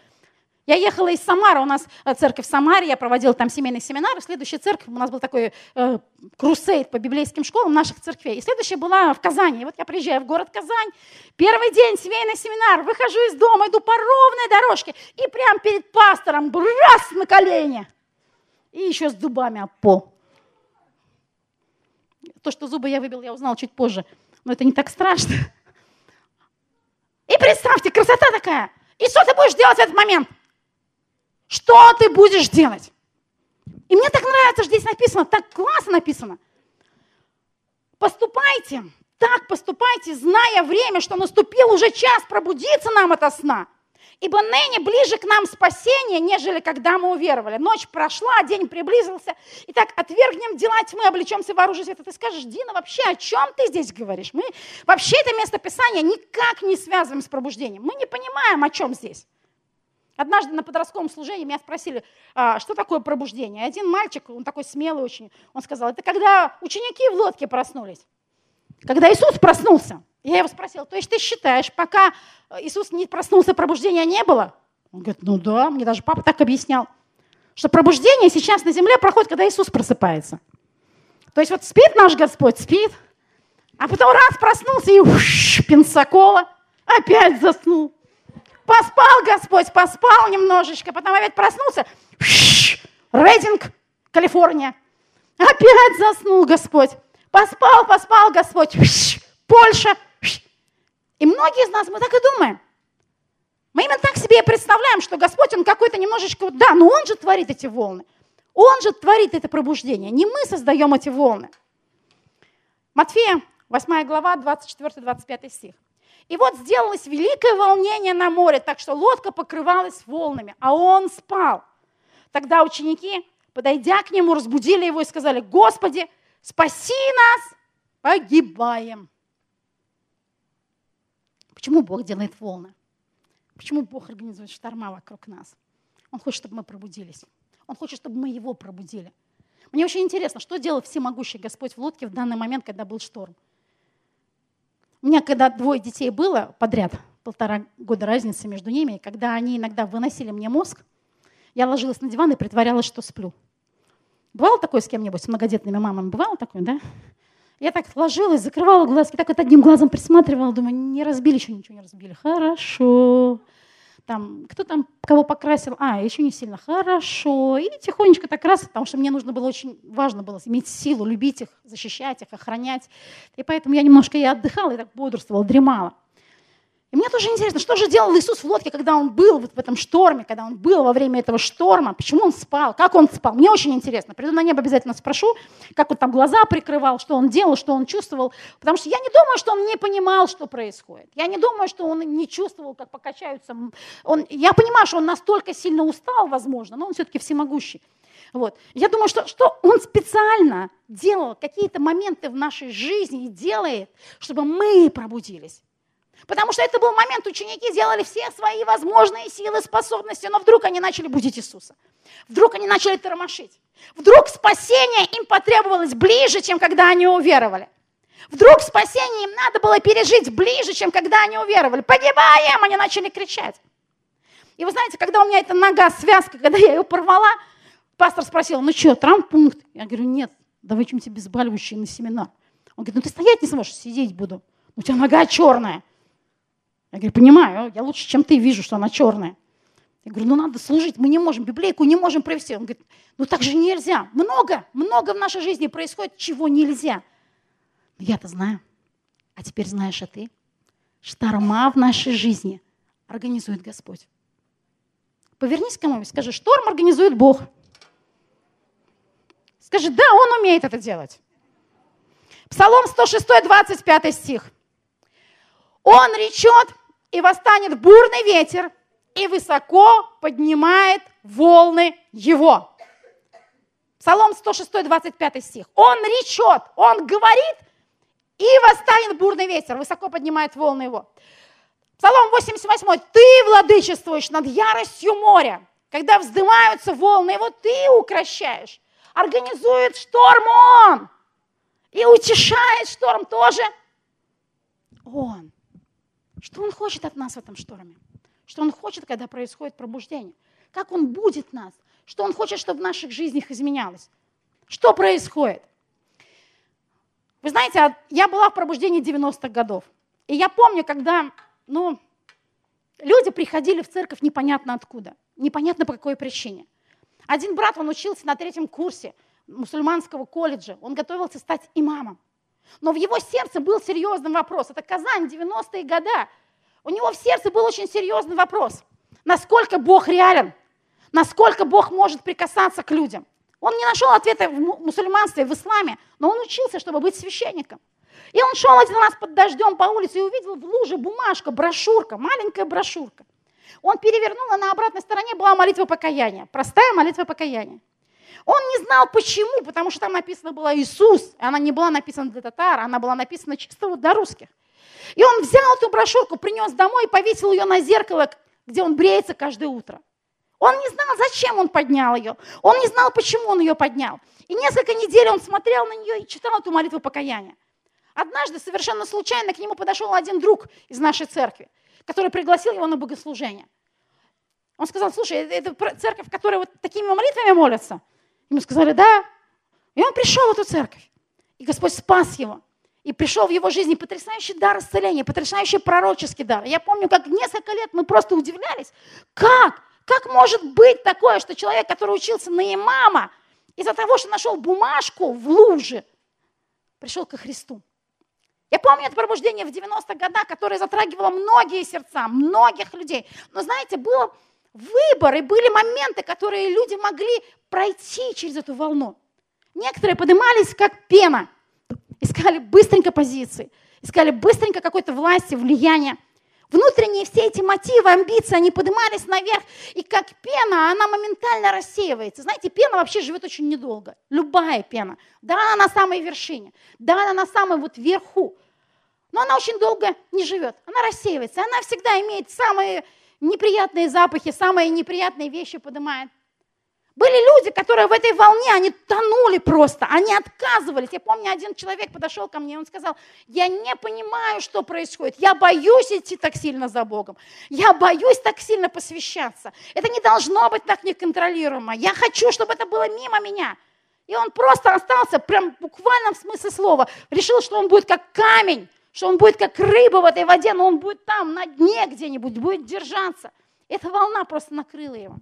Я ехала из Самары, у нас э, церковь в Самаре, я проводила там семейный семинар, следующая церковь, у нас был такой э, крусейд по библейским школам наших церквей, и следующая была в Казани. И вот я приезжаю в город Казань, первый день семейный семинар, выхожу из дома, иду по ровной дорожке, и прям перед пастором раз на колени, и еще с зубами пол. То, что зубы я выбил, я узнала чуть позже, но это не так страшно. И представьте, красота такая. И что ты будешь делать в этот момент? Что ты будешь делать? И мне так нравится, что здесь написано, так классно написано. Поступайте, так поступайте, зная время, что наступил уже час пробудиться нам от сна. Ибо ныне ближе к нам спасение, нежели когда мы уверовали. Ночь прошла, день приблизился. Итак, отвергнем дела тьмы, облечемся в оружие света. Ты скажешь, Дина, вообще о чем ты здесь говоришь? Мы вообще это место Писания никак не связываем с пробуждением. Мы не понимаем, о чем здесь. Однажды на подростковом служении меня спросили, а, что такое пробуждение. Один мальчик, он такой смелый очень, он сказал, это когда ученики в лодке проснулись. Когда Иисус проснулся. Я его спросила, то есть ты считаешь, пока Иисус не проснулся, пробуждения не было? Он говорит, ну да, мне даже папа так объяснял, что пробуждение сейчас на земле проходит, когда Иисус просыпается. То есть вот спит наш Господь, спит, а потом раз проснулся и уш, Пенсакола, опять заснул. Поспал Господь, поспал немножечко, потом опять проснулся. Рейдинг, Калифорния. Опять заснул Господь. Поспал, поспал Господь. Польша. И многие из нас, мы так и думаем. Мы именно так себе и представляем, что Господь, Он какой-то немножечко, да, но Он же творит эти волны. Он же творит это пробуждение. Не мы создаем эти волны. Матфея, 8 глава, 24-25 стих. И вот сделалось великое волнение на море, так что лодка покрывалась волнами, а он спал. Тогда ученики, подойдя к нему, разбудили его и сказали, Господи, спаси нас, погибаем. Почему Бог делает волны? Почему Бог организует шторма вокруг нас? Он хочет, чтобы мы пробудились. Он хочет, чтобы мы его пробудили. Мне очень интересно, что делал всемогущий Господь в лодке в данный момент, когда был шторм. У меня когда двое детей было подряд, полтора года разницы между ними, когда они иногда выносили мне мозг, я ложилась на диван и притворялась, что сплю. Бывало такое с кем-нибудь, с многодетными мамами? Бывало такое, да? Я так ложилась, закрывала глазки, так вот одним глазом присматривала, думаю, не разбили, еще ничего не разбили. Хорошо там, кто там кого покрасил, а, еще не сильно, хорошо, и тихонечко так раз, потому что мне нужно было очень, важно было иметь силу, любить их, защищать их, охранять, и поэтому я немножко и отдыхала, и так бодрствовала, дремала. И мне тоже интересно, что же делал Иисус в лодке, когда он был вот в этом шторме, когда он был во время этого шторма, почему он спал, как он спал. Мне очень интересно. Приду на небо, обязательно спрошу, как он там глаза прикрывал, что он делал, что он чувствовал. Потому что я не думаю, что он не понимал, что происходит. Я не думаю, что он не чувствовал, как покачаются. Он, я понимаю, что он настолько сильно устал, возможно, но он все-таки всемогущий. Вот. Я думаю, что, что он специально делал какие-то моменты в нашей жизни и делает, чтобы мы пробудились. Потому что это был момент, ученики делали все свои возможные силы, способности, но вдруг они начали будить Иисуса. Вдруг они начали тормошить. Вдруг спасение им потребовалось ближе, чем когда они уверовали. Вдруг спасение им надо было пережить ближе, чем когда они уверовали. Погибаем! Они начали кричать. И вы знаете, когда у меня эта нога, связка, когда я ее порвала, пастор спросил, ну что, травмпункт? Я говорю, нет, давай чем-нибудь обезболивающее на семинар. Он говорит, ну ты стоять не сможешь, сидеть буду. У тебя нога черная. Я говорю, понимаю, я лучше, чем ты, вижу, что она черная. Я говорю, ну надо служить, мы не можем, библейку не можем провести. Он говорит, ну так же нельзя. Много, много в нашей жизни происходит, чего нельзя. Я-то знаю. А теперь знаешь и ты. Шторма в нашей жизни организует Господь. Повернись к кому-нибудь, скажи, шторм организует Бог. Скажи, да, Он умеет это делать. Псалом 106, 25 стих. Он речет, и восстанет бурный ветер, и высоко поднимает волны его. Псалом 106, 25 стих. Он речет, он говорит, и восстанет бурный ветер, высоко поднимает волны его. Псалом 88. Ты владычествуешь над яростью моря. Когда вздымаются волны его, ты укращаешь. Организует шторм он. И утешает шторм тоже он. Что Он хочет от нас в этом шторме? Что Он хочет, когда происходит пробуждение? Как Он будет нас? Что Он хочет, чтобы в наших жизнях изменялось? Что происходит? Вы знаете, а я была в пробуждении 90-х годов. И я помню, когда ну, люди приходили в церковь непонятно откуда, непонятно по какой причине. Один брат, он учился на третьем курсе мусульманского колледжа, он готовился стать имамом. Но в его сердце был серьезный вопрос. Это Казань, 90-е годы. У него в сердце был очень серьезный вопрос. Насколько Бог реален? Насколько Бог может прикасаться к людям? Он не нашел ответа в мусульманстве, в исламе, но он учился, чтобы быть священником. И он шел один раз под дождем по улице и увидел в луже бумажка, брошюрка, маленькая брошюрка. Он перевернул, а на обратной стороне была молитва покаяния, простая молитва покаяния. Он не знал почему, потому что там написано было Иисус, она не была написана для татар, она была написана чисто вот для русских. И он взял эту брошюрку, принес домой и повесил ее на зеркало, где он бреется каждое утро. Он не знал, зачем он поднял ее. Он не знал, почему он ее поднял. И несколько недель он смотрел на нее и читал эту молитву покаяния. Однажды совершенно случайно к нему подошел один друг из нашей церкви, который пригласил его на богослужение. Он сказал, слушай, это церковь, в которой вот такими молитвами молятся. Ему сказали, да. И он пришел в эту церковь. И Господь спас его. И пришел в его жизни потрясающий дар исцеления, потрясающий пророческий дар. Я помню, как несколько лет мы просто удивлялись, как, как может быть такое, что человек, который учился на имама, из-за того, что нашел бумажку в луже, пришел ко Христу. Я помню это пробуждение в 90-х годах, которое затрагивало многие сердца, многих людей. Но знаете, было выбор, и были моменты, которые люди могли пройти через эту волну. Некоторые поднимались как пена, искали быстренько позиции, искали быстренько какой-то власти, влияния. Внутренние все эти мотивы, амбиции, они поднимались наверх, и как пена, она моментально рассеивается. Знаете, пена вообще живет очень недолго. Любая пена. Да, она на самой вершине, да, она на самой вот верху, но она очень долго не живет. Она рассеивается, она всегда имеет самые неприятные запахи, самые неприятные вещи поднимает. Были люди, которые в этой волне, они тонули просто, они отказывались. Я помню, один человек подошел ко мне, он сказал, я не понимаю, что происходит, я боюсь идти так сильно за Богом, я боюсь так сильно посвящаться. Это не должно быть так неконтролируемо. Я хочу, чтобы это было мимо меня. И он просто остался, прям в буквальном смысле слова, решил, что он будет как камень, что он будет как рыба в этой воде, но он будет там, на дне где-нибудь, будет держаться. Эта волна просто накрыла его.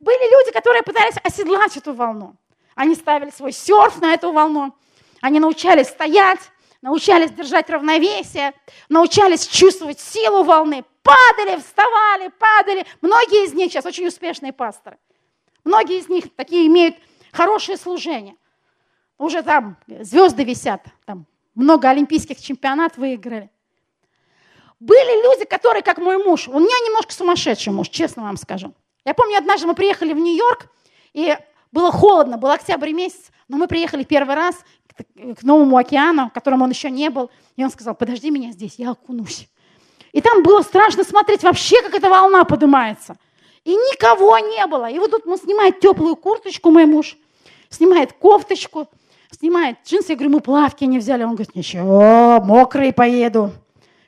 Были люди, которые пытались оседлать эту волну. Они ставили свой серф на эту волну. Они научались стоять, научались держать равновесие, научались чувствовать силу волны, падали, вставали, падали. Многие из них сейчас очень успешные пасторы. Многие из них такие имеют хорошее служение. Уже там звезды висят, там много олимпийских чемпионат выиграли. Были люди, которые, как мой муж, у меня немножко сумасшедший муж, честно вам скажу. Я помню, однажды мы приехали в Нью-Йорк, и было холодно, был октябрь месяц, но мы приехали первый раз к, Новому океану, в котором он еще не был, и он сказал, подожди меня здесь, я окунусь. И там было страшно смотреть вообще, как эта волна поднимается. И никого не было. И вот тут он снимает теплую курточку, мой муж, снимает кофточку, снимает джинсы. Я говорю, мы плавки не взяли. Он говорит, ничего, мокрый поеду.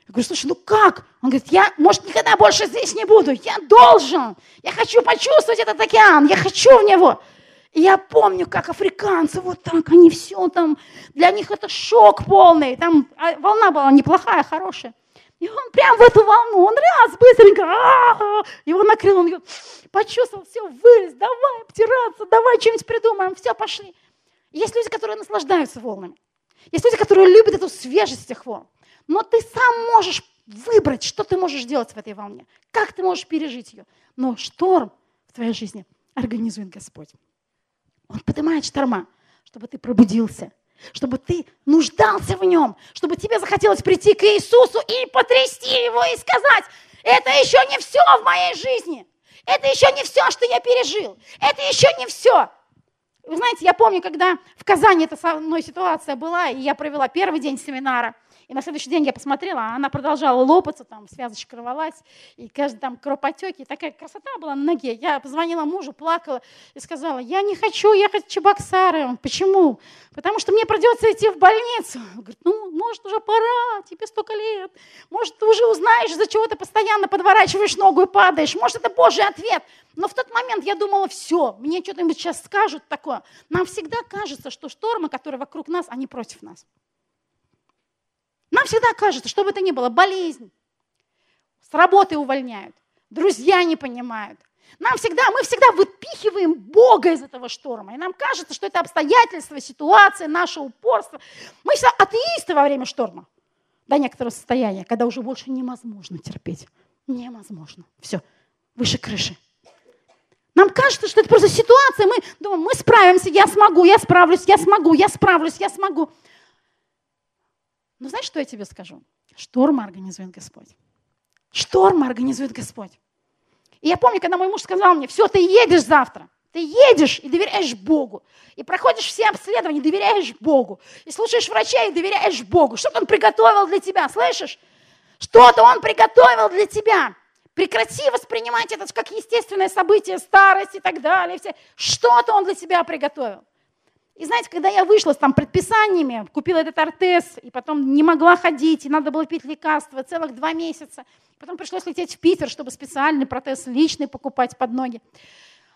Я говорю, слушай, ну как? Он говорит, я, может, никогда больше здесь не буду. Я должен. Я хочу почувствовать этот океан. Я хочу в него. И я помню, как африканцы, вот так, они все там, для них это шок полный. Там а, волна была неплохая, хорошая. И он прям в эту волну, он раз, быстренько, а-а-а, его накрыл, он почувствовал, все, вылез, давай обтираться, давай что-нибудь придумаем, все, пошли. Есть люди, которые наслаждаются волнами. Есть люди, которые любят эту свежесть этих волн. Но ты сам можешь выбрать, что ты можешь делать в этой волне, как ты можешь пережить ее. Но шторм в твоей жизни организует Господь. Он поднимает шторма, чтобы ты пробудился, чтобы ты нуждался в нем, чтобы тебе захотелось прийти к Иисусу и потрясти его и сказать, это еще не все в моей жизни, это еще не все, что я пережил, это еще не все. Вы знаете, я помню, когда в Казани эта со мной ситуация была, и я провела первый день семинара – и на следующий день я посмотрела, а она продолжала лопаться, там связочка рвалась, и каждый там кровопотеки, и такая красота была на ноге. Я позвонила мужу, плакала и сказала, я не хочу ехать в Чебоксары. Он, почему? Потому что мне придется идти в больницу. Он говорит, ну, может, уже пора, тебе столько лет. Может, ты уже узнаешь, из-за чего ты постоянно подворачиваешь ногу и падаешь. Может, это Божий ответ. Но в тот момент я думала, все, мне что-нибудь сейчас скажут такое. Нам всегда кажется, что штормы, которые вокруг нас, они против нас. Нам всегда кажется, что бы это ни было, болезнь, с работы увольняют, друзья не понимают. Нам всегда, мы всегда выпихиваем Бога из этого шторма. И нам кажется, что это обстоятельства, ситуация, наше упорство. Мы все атеисты во время шторма. До некоторого состояния, когда уже больше невозможно терпеть. Невозможно. Все, выше крыши. Нам кажется, что это просто ситуация. Мы думаем, мы справимся, я смогу, я справлюсь, я смогу, я справлюсь, я смогу. Но знаешь, что я тебе скажу? Шторм организует Господь. Шторм организует Господь. И я помню, когда мой муж сказал мне, все, ты едешь завтра. Ты едешь и доверяешь Богу. И проходишь все обследования, доверяешь Богу. И слушаешь врача и доверяешь Богу. Что-то Он приготовил для тебя, слышишь? Что-то Он приготовил для тебя. Прекрати воспринимать это как естественное событие, старость и так далее. Что-то Он для тебя приготовил. И знаете, когда я вышла с там предписаниями, купила этот ортез, и потом не могла ходить, и надо было пить лекарства целых два месяца, потом пришлось лететь в Питер, чтобы специальный протез личный покупать под ноги.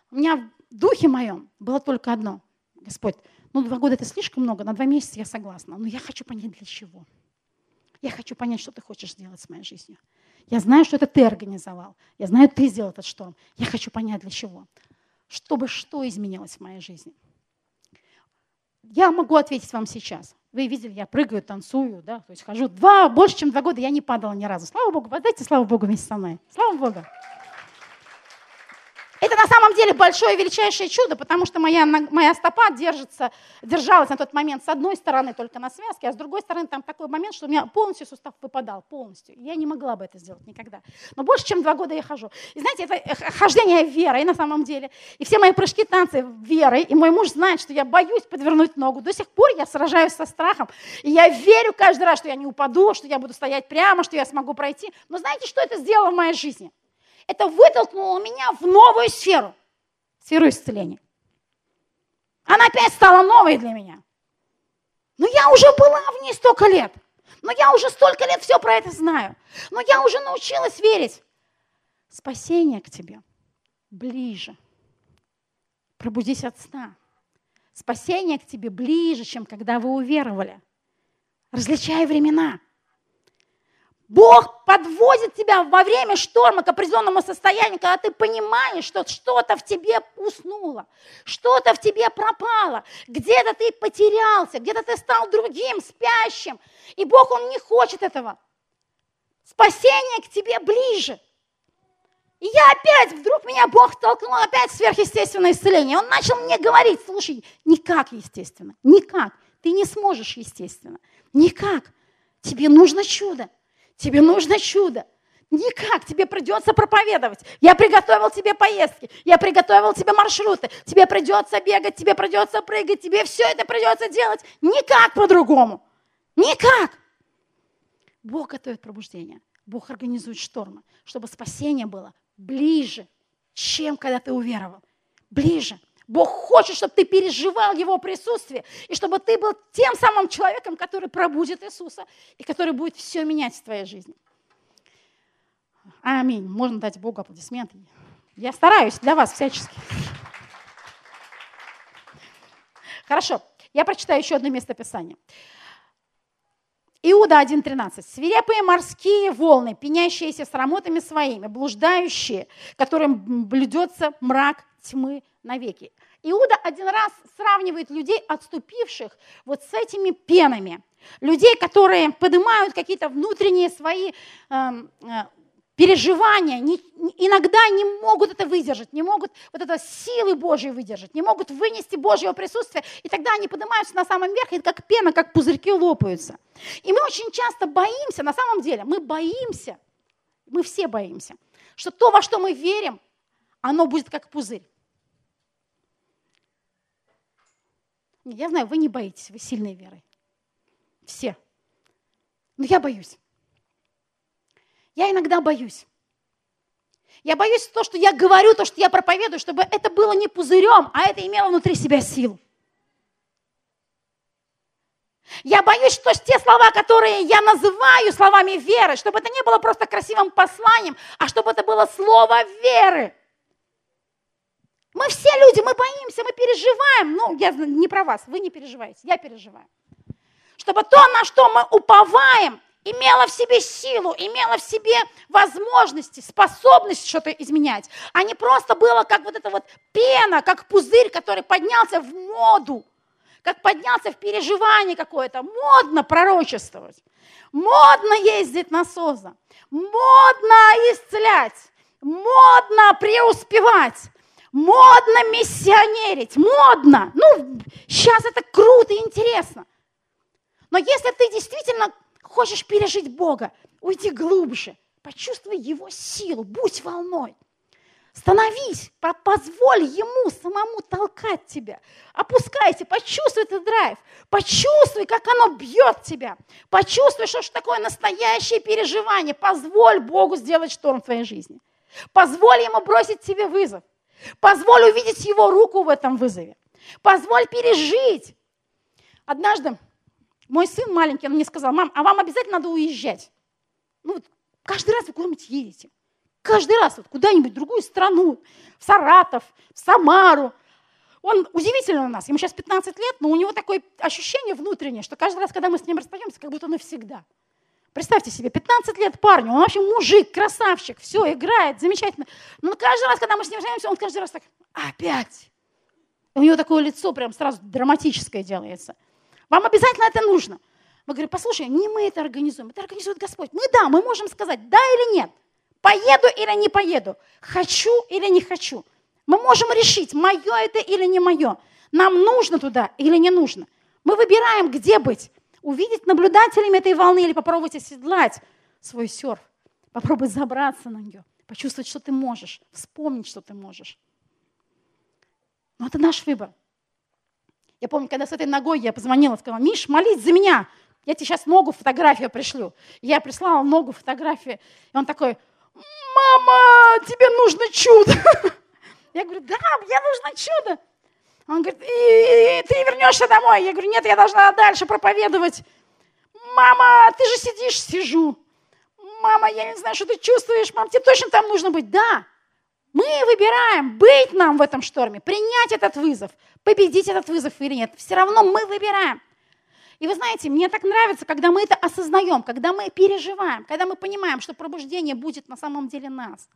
У меня в духе моем было только одно. Господь, ну два года это слишком много, на два месяца я согласна, но я хочу понять для чего. Я хочу понять, что ты хочешь сделать с моей жизнью. Я знаю, что это ты организовал. Я знаю, ты сделал этот шторм. Я хочу понять, для чего. Чтобы что изменилось в моей жизни. Я могу ответить вам сейчас. Вы видели, я прыгаю, танцую, да, то есть хожу. Два, больше, чем два года я не падала ни разу. Слава Богу, дайте слава Богу вместе со мной. Слава Богу. Это на самом деле большое величайшее чудо, потому что моя, моя стопа держится, держалась на тот момент с одной стороны только на связке, а с другой стороны там такой момент, что у меня полностью сустав выпадал, полностью. Я не могла бы это сделать никогда. Но больше, чем два года я хожу. И знаете, это хождение верой на самом деле. И все мои прыжки, танцы верой. И мой муж знает, что я боюсь подвернуть ногу. До сих пор я сражаюсь со страхом. И я верю каждый раз, что я не упаду, что я буду стоять прямо, что я смогу пройти. Но знаете, что это сделало в моей жизни? Это вытолкнуло меня в новую сферу, сферу исцеления. Она опять стала новой для меня. Но я уже была в ней столько лет. Но я уже столько лет все про это знаю. Но я уже научилась верить. Спасение к тебе ближе. Пробудись от сна. Спасение к тебе ближе, чем когда вы уверовали. Различай времена. Бог подводит тебя во время шторма к определенному состоянию, когда ты понимаешь, что что-то в тебе уснуло, что-то в тебе пропало, где-то ты потерялся, где-то ты стал другим, спящим. И Бог, Он не хочет этого. Спасение к тебе ближе. И я опять, вдруг меня Бог толкнул опять в сверхъестественное исцеление. Он начал мне говорить, слушай, никак естественно, никак. Ты не сможешь естественно, никак. Тебе нужно чудо. Тебе нужно чудо. Никак, тебе придется проповедовать. Я приготовил тебе поездки, я приготовил тебе маршруты, тебе придется бегать, тебе придется прыгать, тебе все это придется делать. Никак по-другому. Никак. Бог готовит пробуждение. Бог организует штормы, чтобы спасение было ближе, чем когда ты уверовал. Ближе. Бог хочет, чтобы ты переживал Его присутствие, и чтобы ты был тем самым человеком, который пробудет Иисуса, и который будет все менять в твоей жизни. Аминь. Можно дать Богу аплодисменты. Я стараюсь для вас всячески. Хорошо, я прочитаю еще одно место Писания. Иуда 1.13. «Свирепые морские волны, пенящиеся с рамотами своими, блуждающие, которым блюдется мрак тьмы навеки». Иуда один раз сравнивает людей, отступивших вот с этими пенами. Людей, которые поднимают какие-то внутренние свои э, э, переживания, не, иногда не могут это выдержать, не могут вот это силы Божьей выдержать, не могут вынести Божьего присутствия, и тогда они поднимаются на самом верх, и как пена, как пузырьки лопаются. И мы очень часто боимся, на самом деле, мы боимся, мы все боимся, что то, во что мы верим, оно будет как пузырь. Я знаю, вы не боитесь, вы сильной верой. Все. Но я боюсь. Я иногда боюсь. Я боюсь то, что я говорю, то, что я проповедую, чтобы это было не пузырем, а это имело внутри себя силу. Я боюсь, что те слова, которые я называю словами веры, чтобы это не было просто красивым посланием, а чтобы это было слово веры. Мы все люди, мы боимся, мы переживаем. Ну, я не про вас, вы не переживаете, я переживаю. Чтобы то, на что мы уповаем, имела в себе силу, имела в себе возможности, способность что-то изменять, а не просто было как вот эта вот пена, как пузырь, который поднялся в моду, как поднялся в переживание какое-то. Модно пророчествовать, модно ездить на СОЗа, модно исцелять, модно преуспевать, модно миссионерить, модно. Ну, сейчас это круто и интересно. Но если ты действительно Хочешь пережить Бога? Уйди глубже. Почувствуй Его силу. Будь волной. Становись, позволь Ему самому толкать тебя. Опускайся, почувствуй этот драйв. Почувствуй, как оно бьет тебя. Почувствуй, что же такое настоящее переживание. Позволь Богу сделать шторм в твоей жизни. Позволь Ему бросить тебе вызов. Позволь увидеть Его руку в этом вызове. Позволь пережить. Однажды мой сын маленький, он мне сказал, мам, а вам обязательно надо уезжать? Ну, вот каждый раз вы куда-нибудь едете. Каждый раз вот куда-нибудь в другую страну, в Саратов, в Самару. Он удивительный у нас, ему сейчас 15 лет, но у него такое ощущение внутреннее, что каждый раз, когда мы с ним расстаемся, как будто навсегда. Представьте себе, 15 лет парню, он вообще мужик, красавчик, все, играет, замечательно. Но каждый раз, когда мы с ним расстаемся, он каждый раз так, опять. У него такое лицо прям сразу драматическое делается – вам обязательно это нужно. Мы говорим, послушай, не мы это организуем, это организует Господь. Мы да, мы можем сказать да или нет. Поеду или не поеду. Хочу или не хочу. Мы можем решить, мое это или не мое. Нам нужно туда или не нужно. Мы выбираем, где быть. Увидеть наблюдателями этой волны или попробовать оседлать свой серф. Попробовать забраться на нее. Почувствовать, что ты можешь. Вспомнить, что ты можешь. Но это наш выбор. Я помню, когда с этой ногой я позвонила, сказала, Миш, молись за меня. Я тебе сейчас ногу фотографию пришлю. Я прислала ногу фотографию. И он такой, мама, тебе нужно чудо. Я говорю, да, мне нужно чудо. Он говорит, и, и, ты вернешься домой. Я говорю, нет, я должна дальше проповедовать. Мама, ты же сидишь, сижу. Мама, я не знаю, что ты чувствуешь. Мам, тебе точно там нужно быть? Да. Мы выбираем, быть нам в этом шторме, принять этот вызов, победить этот вызов или нет. Все равно мы выбираем. И вы знаете, мне так нравится, когда мы это осознаем, когда мы переживаем, когда мы понимаем, что пробуждение будет на самом деле нас.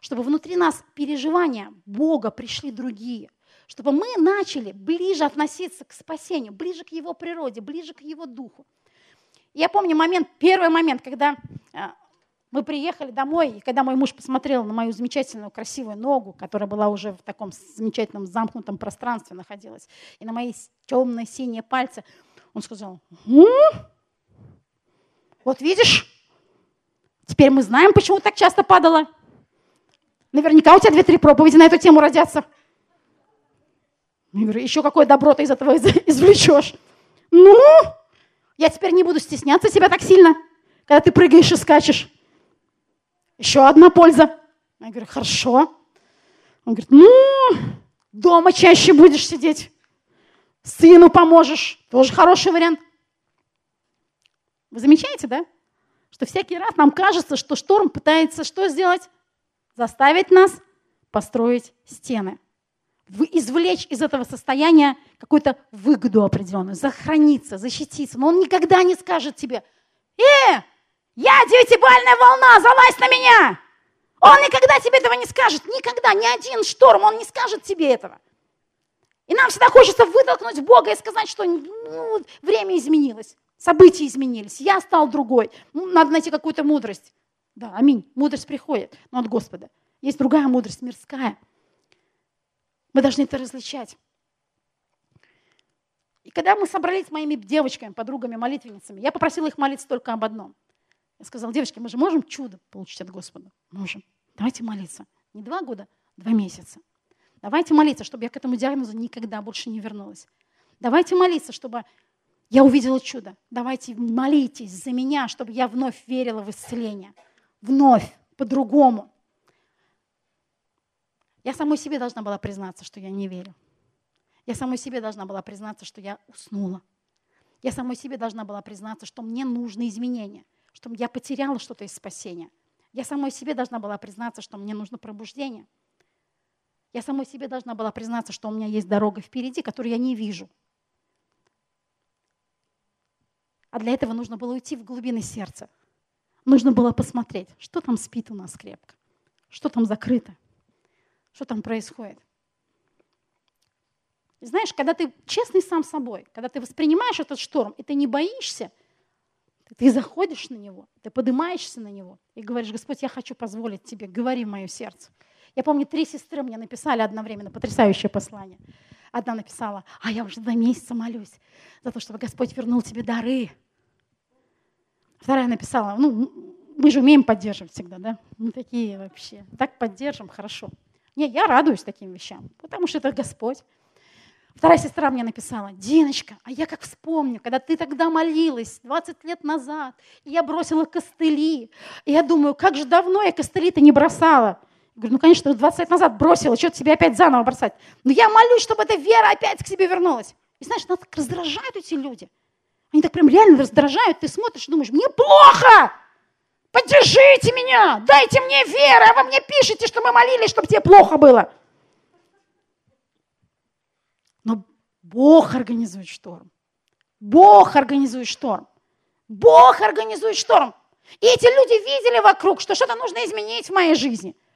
Чтобы внутри нас переживания Бога пришли другие. Чтобы мы начали ближе относиться к спасению, ближе к Его природе, ближе к Его духу. Я помню момент, первый момент, когда э, мы приехали домой, и когда мой муж посмотрел на мою замечательную красивую ногу, которая была уже в таком замечательном замкнутом пространстве находилась, и на мои темные синие пальцы, он сказал, «М? вот видишь, теперь мы знаем, почему так часто падала. Наверняка у тебя две-три проповеди на эту тему родятся. Я говорю, еще какое добро ты из этого извлечешь? Ну, я теперь не буду стесняться себя так сильно, когда ты прыгаешь и скачешь. Еще одна польза. Я говорю, хорошо. Он говорит, ну, дома чаще будешь сидеть. Сыну поможешь. Тоже хороший вариант. Вы замечаете, да? Что всякий раз нам кажется, что шторм пытается что сделать? Заставить нас построить стены. Извлечь из этого состояния какую-то выгоду определенную, сохраниться, защититься. Но он никогда не скажет тебе, э, я девятибальная волна, залазь на меня. Он никогда тебе этого не скажет. Никогда, ни один шторм, он не скажет тебе этого. И нам всегда хочется вытолкнуть Бога и сказать, что ну, время изменилось, события изменились, я стал другой. Ну, надо найти какую-то мудрость. Да, аминь. Мудрость приходит, но от Господа. Есть другая мудрость, мирская. Мы должны это различать. И когда мы собрались с моими девочками, подругами, молитвенницами, я попросила их молиться только об одном. Я сказала, девочки, мы же можем чудо получить от Господа? Можем. Давайте молиться. Не два года, два месяца. Давайте молиться, чтобы я к этому диагнозу никогда больше не вернулась. Давайте молиться, чтобы я увидела чудо. Давайте молитесь за меня, чтобы я вновь верила в исцеление. Вновь, по-другому. Я самой себе должна была признаться, что я не верю. Я самой себе должна была признаться, что я уснула. Я самой себе должна была признаться, что мне нужны изменения, что я потеряла что-то из спасения. Я самой себе должна была признаться, что мне нужно пробуждение – я самой себе должна была признаться, что у меня есть дорога впереди, которую я не вижу. А для этого нужно было уйти в глубины сердца. Нужно было посмотреть, что там спит у нас крепко, что там закрыто, что там происходит. Знаешь, когда ты честный сам собой, когда ты воспринимаешь этот шторм, и ты не боишься, ты заходишь на него, ты поднимаешься на него и говоришь, Господь, я хочу позволить тебе, говори в мое сердце. Я помню, три сестры мне написали одновременно потрясающее послание. Одна написала, а я уже два месяца молюсь за то, чтобы Господь вернул тебе дары. Вторая написала, ну, мы же умеем поддерживать всегда, да? Мы такие вообще. Так поддержим, хорошо. Не, я радуюсь таким вещам, потому что это Господь. Вторая сестра мне написала, Диночка, а я как вспомню, когда ты тогда молилась 20 лет назад, и я бросила костыли. И я думаю, как же давно я костыли-то не бросала. Говорю, ну, конечно, 20 лет назад бросила, что тебе опять заново бросать? Но я молюсь, чтобы эта вера опять к тебе вернулась. И знаешь, нас так раздражают эти люди. Они так прям реально раздражают. Ты смотришь думаешь, мне плохо! Поддержите меня! Дайте мне веру! А вы мне пишете, что мы молились, чтобы тебе плохо было. Но Бог организует шторм. Бог организует шторм. Бог организует шторм. И эти люди видели вокруг, что что-то нужно изменить в моей жизни –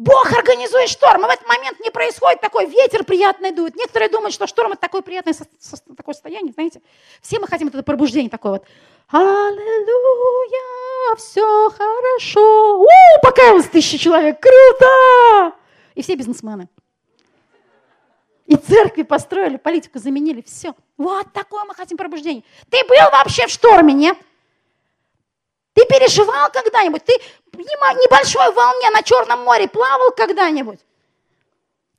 Бог организует шторм, и в этот момент не происходит такой ветер приятный дует. Некоторые думают, что шторм это такое приятное такое состояние, знаете. Все мы хотим это пробуждение такое вот. Аллилуйя, все хорошо. У, покаялось тысяча человек, круто! И все бизнесмены. И церкви построили, политику заменили, все. Вот такое мы хотим пробуждение. Ты был вообще в шторме, нет? Ты переживал когда-нибудь? Ты небольшой волне на Черном море плавал когда-нибудь?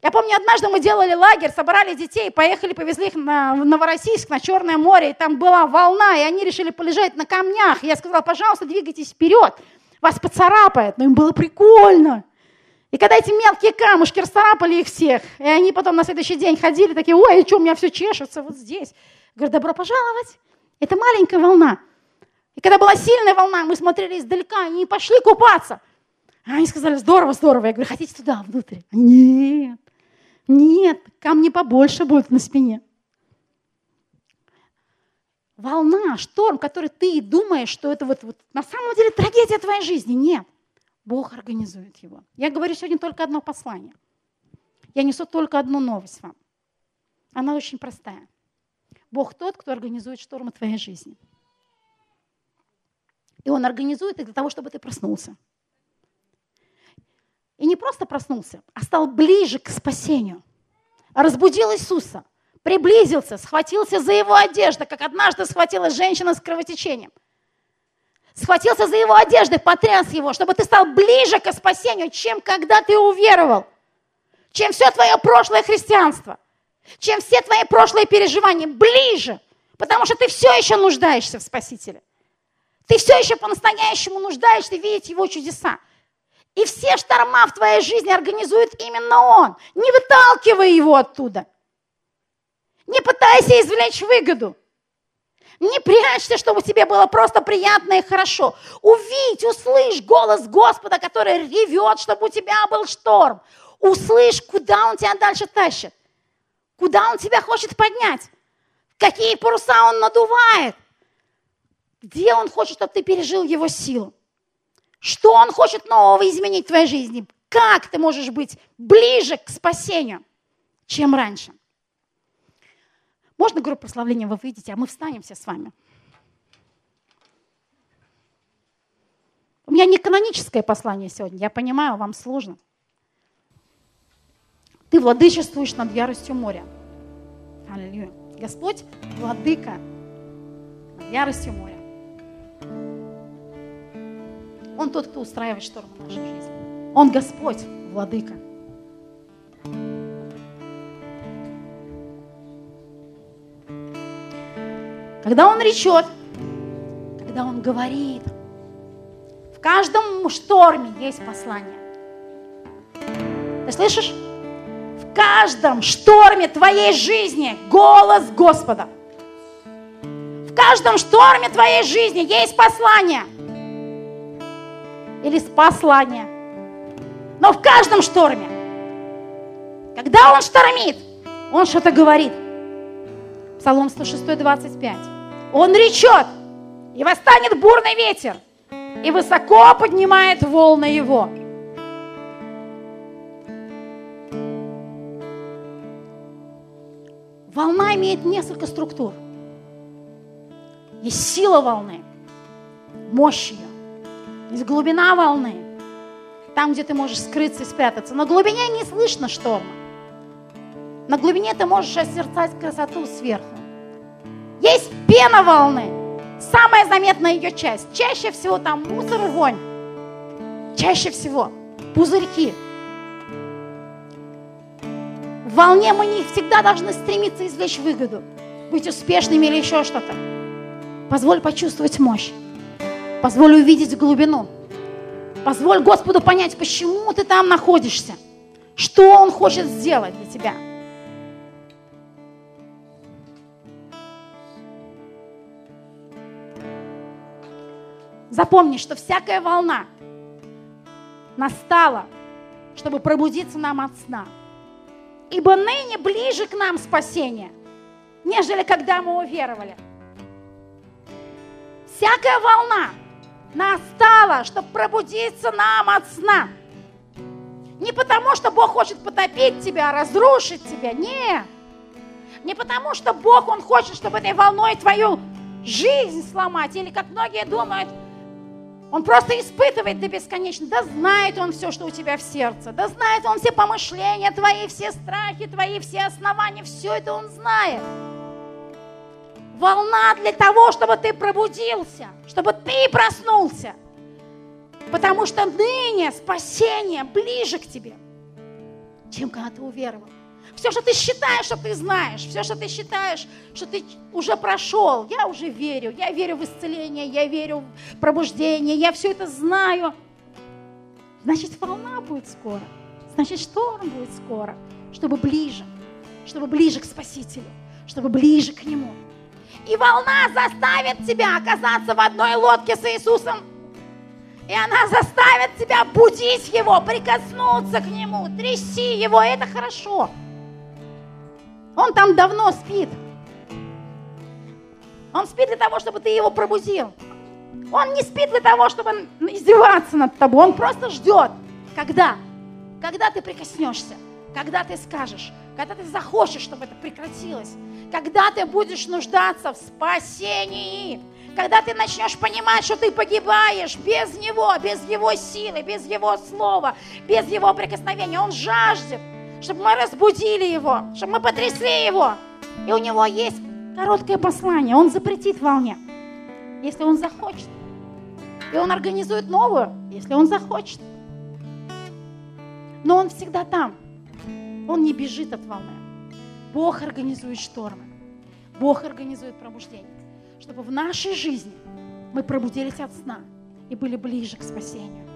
Я помню, однажды мы делали лагерь, собрали детей, поехали, повезли их на, Новороссийск, на Черное море, и там была волна, и они решили полежать на камнях. Я сказала, пожалуйста, двигайтесь вперед, вас поцарапает. Но им было прикольно. И когда эти мелкие камушки расцарапали их всех, и они потом на следующий день ходили, такие, ой, что у меня все чешется вот здесь. Говорю, добро пожаловать. Это маленькая волна. И когда была сильная волна, мы смотрели издалека, они пошли купаться. А они сказали, здорово, здорово. Я говорю, хотите туда, внутрь? Нет, нет, камни побольше будут на спине. волна, шторм, который ты думаешь, что это вот, вот на самом деле трагедия твоей жизни. Нет. Бог организует его. Я говорю сегодня только одно послание. Я несу только одну новость вам. Она очень простая. Бог тот, кто организует штормы твоей жизни. И Он организует их для того, чтобы ты проснулся. И не просто проснулся, а стал ближе к спасению. Разбудил Иисуса, приблизился, схватился за его одежду, как однажды схватилась женщина с кровотечением. Схватился за его одежды, потряс его, чтобы ты стал ближе к спасению, чем когда ты уверовал, чем все твое прошлое христианство, чем все твои прошлые переживания, ближе, потому что ты все еще нуждаешься в Спасителе. Ты все еще по-настоящему нуждаешься видеть его чудеса. И все шторма в твоей жизни организует именно Он. Не выталкивай его оттуда. Не пытайся извлечь выгоду. Не прячься, чтобы тебе было просто приятно и хорошо. Увидь, услышь голос Господа, который ревет, чтобы у тебя был шторм. Услышь, куда Он тебя дальше тащит. Куда Он тебя хочет поднять. Какие паруса Он надувает. Где Он хочет, чтобы ты пережил Его силу. Что Он хочет нового изменить в твоей жизни? Как ты можешь быть ближе к спасению, чем раньше? Можно группу прославления вы выйдете, а мы встанем все с вами. У меня не каноническое послание сегодня, я понимаю, вам сложно. Ты владычествуешь над яростью моря. Аллилуйя. Господь владыка над яростью моря. Он тот, кто устраивает шторм в нашей жизни. Он Господь, владыка. Когда Он речет, когда Он говорит, в каждом шторме есть послание. Ты слышишь? В каждом шторме твоей жизни голос Господа. В каждом шторме твоей жизни есть послание – или с послания. Но в каждом шторме, когда он штормит, он что-то говорит. Псалом 106, 25. Он речет, и восстанет бурный ветер, и высоко поднимает волны его. Волна имеет несколько структур. Есть сила волны, мощь ее, есть глубина волны. Там, где ты можешь скрыться и спрятаться. На глубине не слышно шторма. На глубине ты можешь осерцать красоту сверху. Есть пена волны. Самая заметная ее часть. Чаще всего там мусор и вонь. Чаще всего пузырьки. В волне мы не всегда должны стремиться извлечь выгоду, быть успешными или еще что-то. Позволь почувствовать мощь. Позволь увидеть глубину. Позволь Господу понять, почему ты там находишься. Что Он хочет сделать для тебя. Запомни, что всякая волна настала, чтобы пробудиться нам от сна. Ибо ныне ближе к нам спасение, нежели когда мы уверовали. Всякая волна настала, чтобы пробудиться нам от сна. Не потому, что Бог хочет потопить тебя, разрушить тебя, нет. Не потому, что Бог, Он хочет, чтобы этой волной твою жизнь сломать, или как многие думают, он просто испытывает до бесконечно. Да знает Он все, что у тебя в сердце. Да знает Он все помышления твои, все страхи твои, все основания. Все это Он знает волна для того, чтобы ты пробудился, чтобы ты проснулся. Потому что ныне спасение ближе к тебе, чем когда ты уверовал. Все, что ты считаешь, что ты знаешь, все, что ты считаешь, что ты уже прошел, я уже верю. Я верю в исцеление, я верю в пробуждение, я все это знаю. Значит, волна будет скоро. Значит, шторм будет скоро, чтобы ближе, чтобы ближе к Спасителю, чтобы ближе к Нему. И волна заставит тебя оказаться в одной лодке с Иисусом. И она заставит тебя будить Его, прикоснуться к Нему, трясти Его. Это хорошо. Он там давно спит. Он спит для того, чтобы ты его пробудил. Он не спит для того, чтобы издеваться над тобой. Он просто ждет. Когда? Когда ты прикоснешься, когда ты скажешь, когда ты захочешь, чтобы это прекратилось, когда ты будешь нуждаться в спасении, когда ты начнешь понимать, что ты погибаешь без Него, без Его силы, без Его слова, без Его прикосновения. Он жаждет, чтобы мы разбудили Его, чтобы мы потрясли Его. И у Него есть короткое послание. Он запретит волне, если Он захочет. И Он организует новую, если Он захочет. Но Он всегда там. Он не бежит от волны. Бог организует штормы. Бог организует пробуждение чтобы в нашей жизни мы пробудились от сна и были ближе к спасению.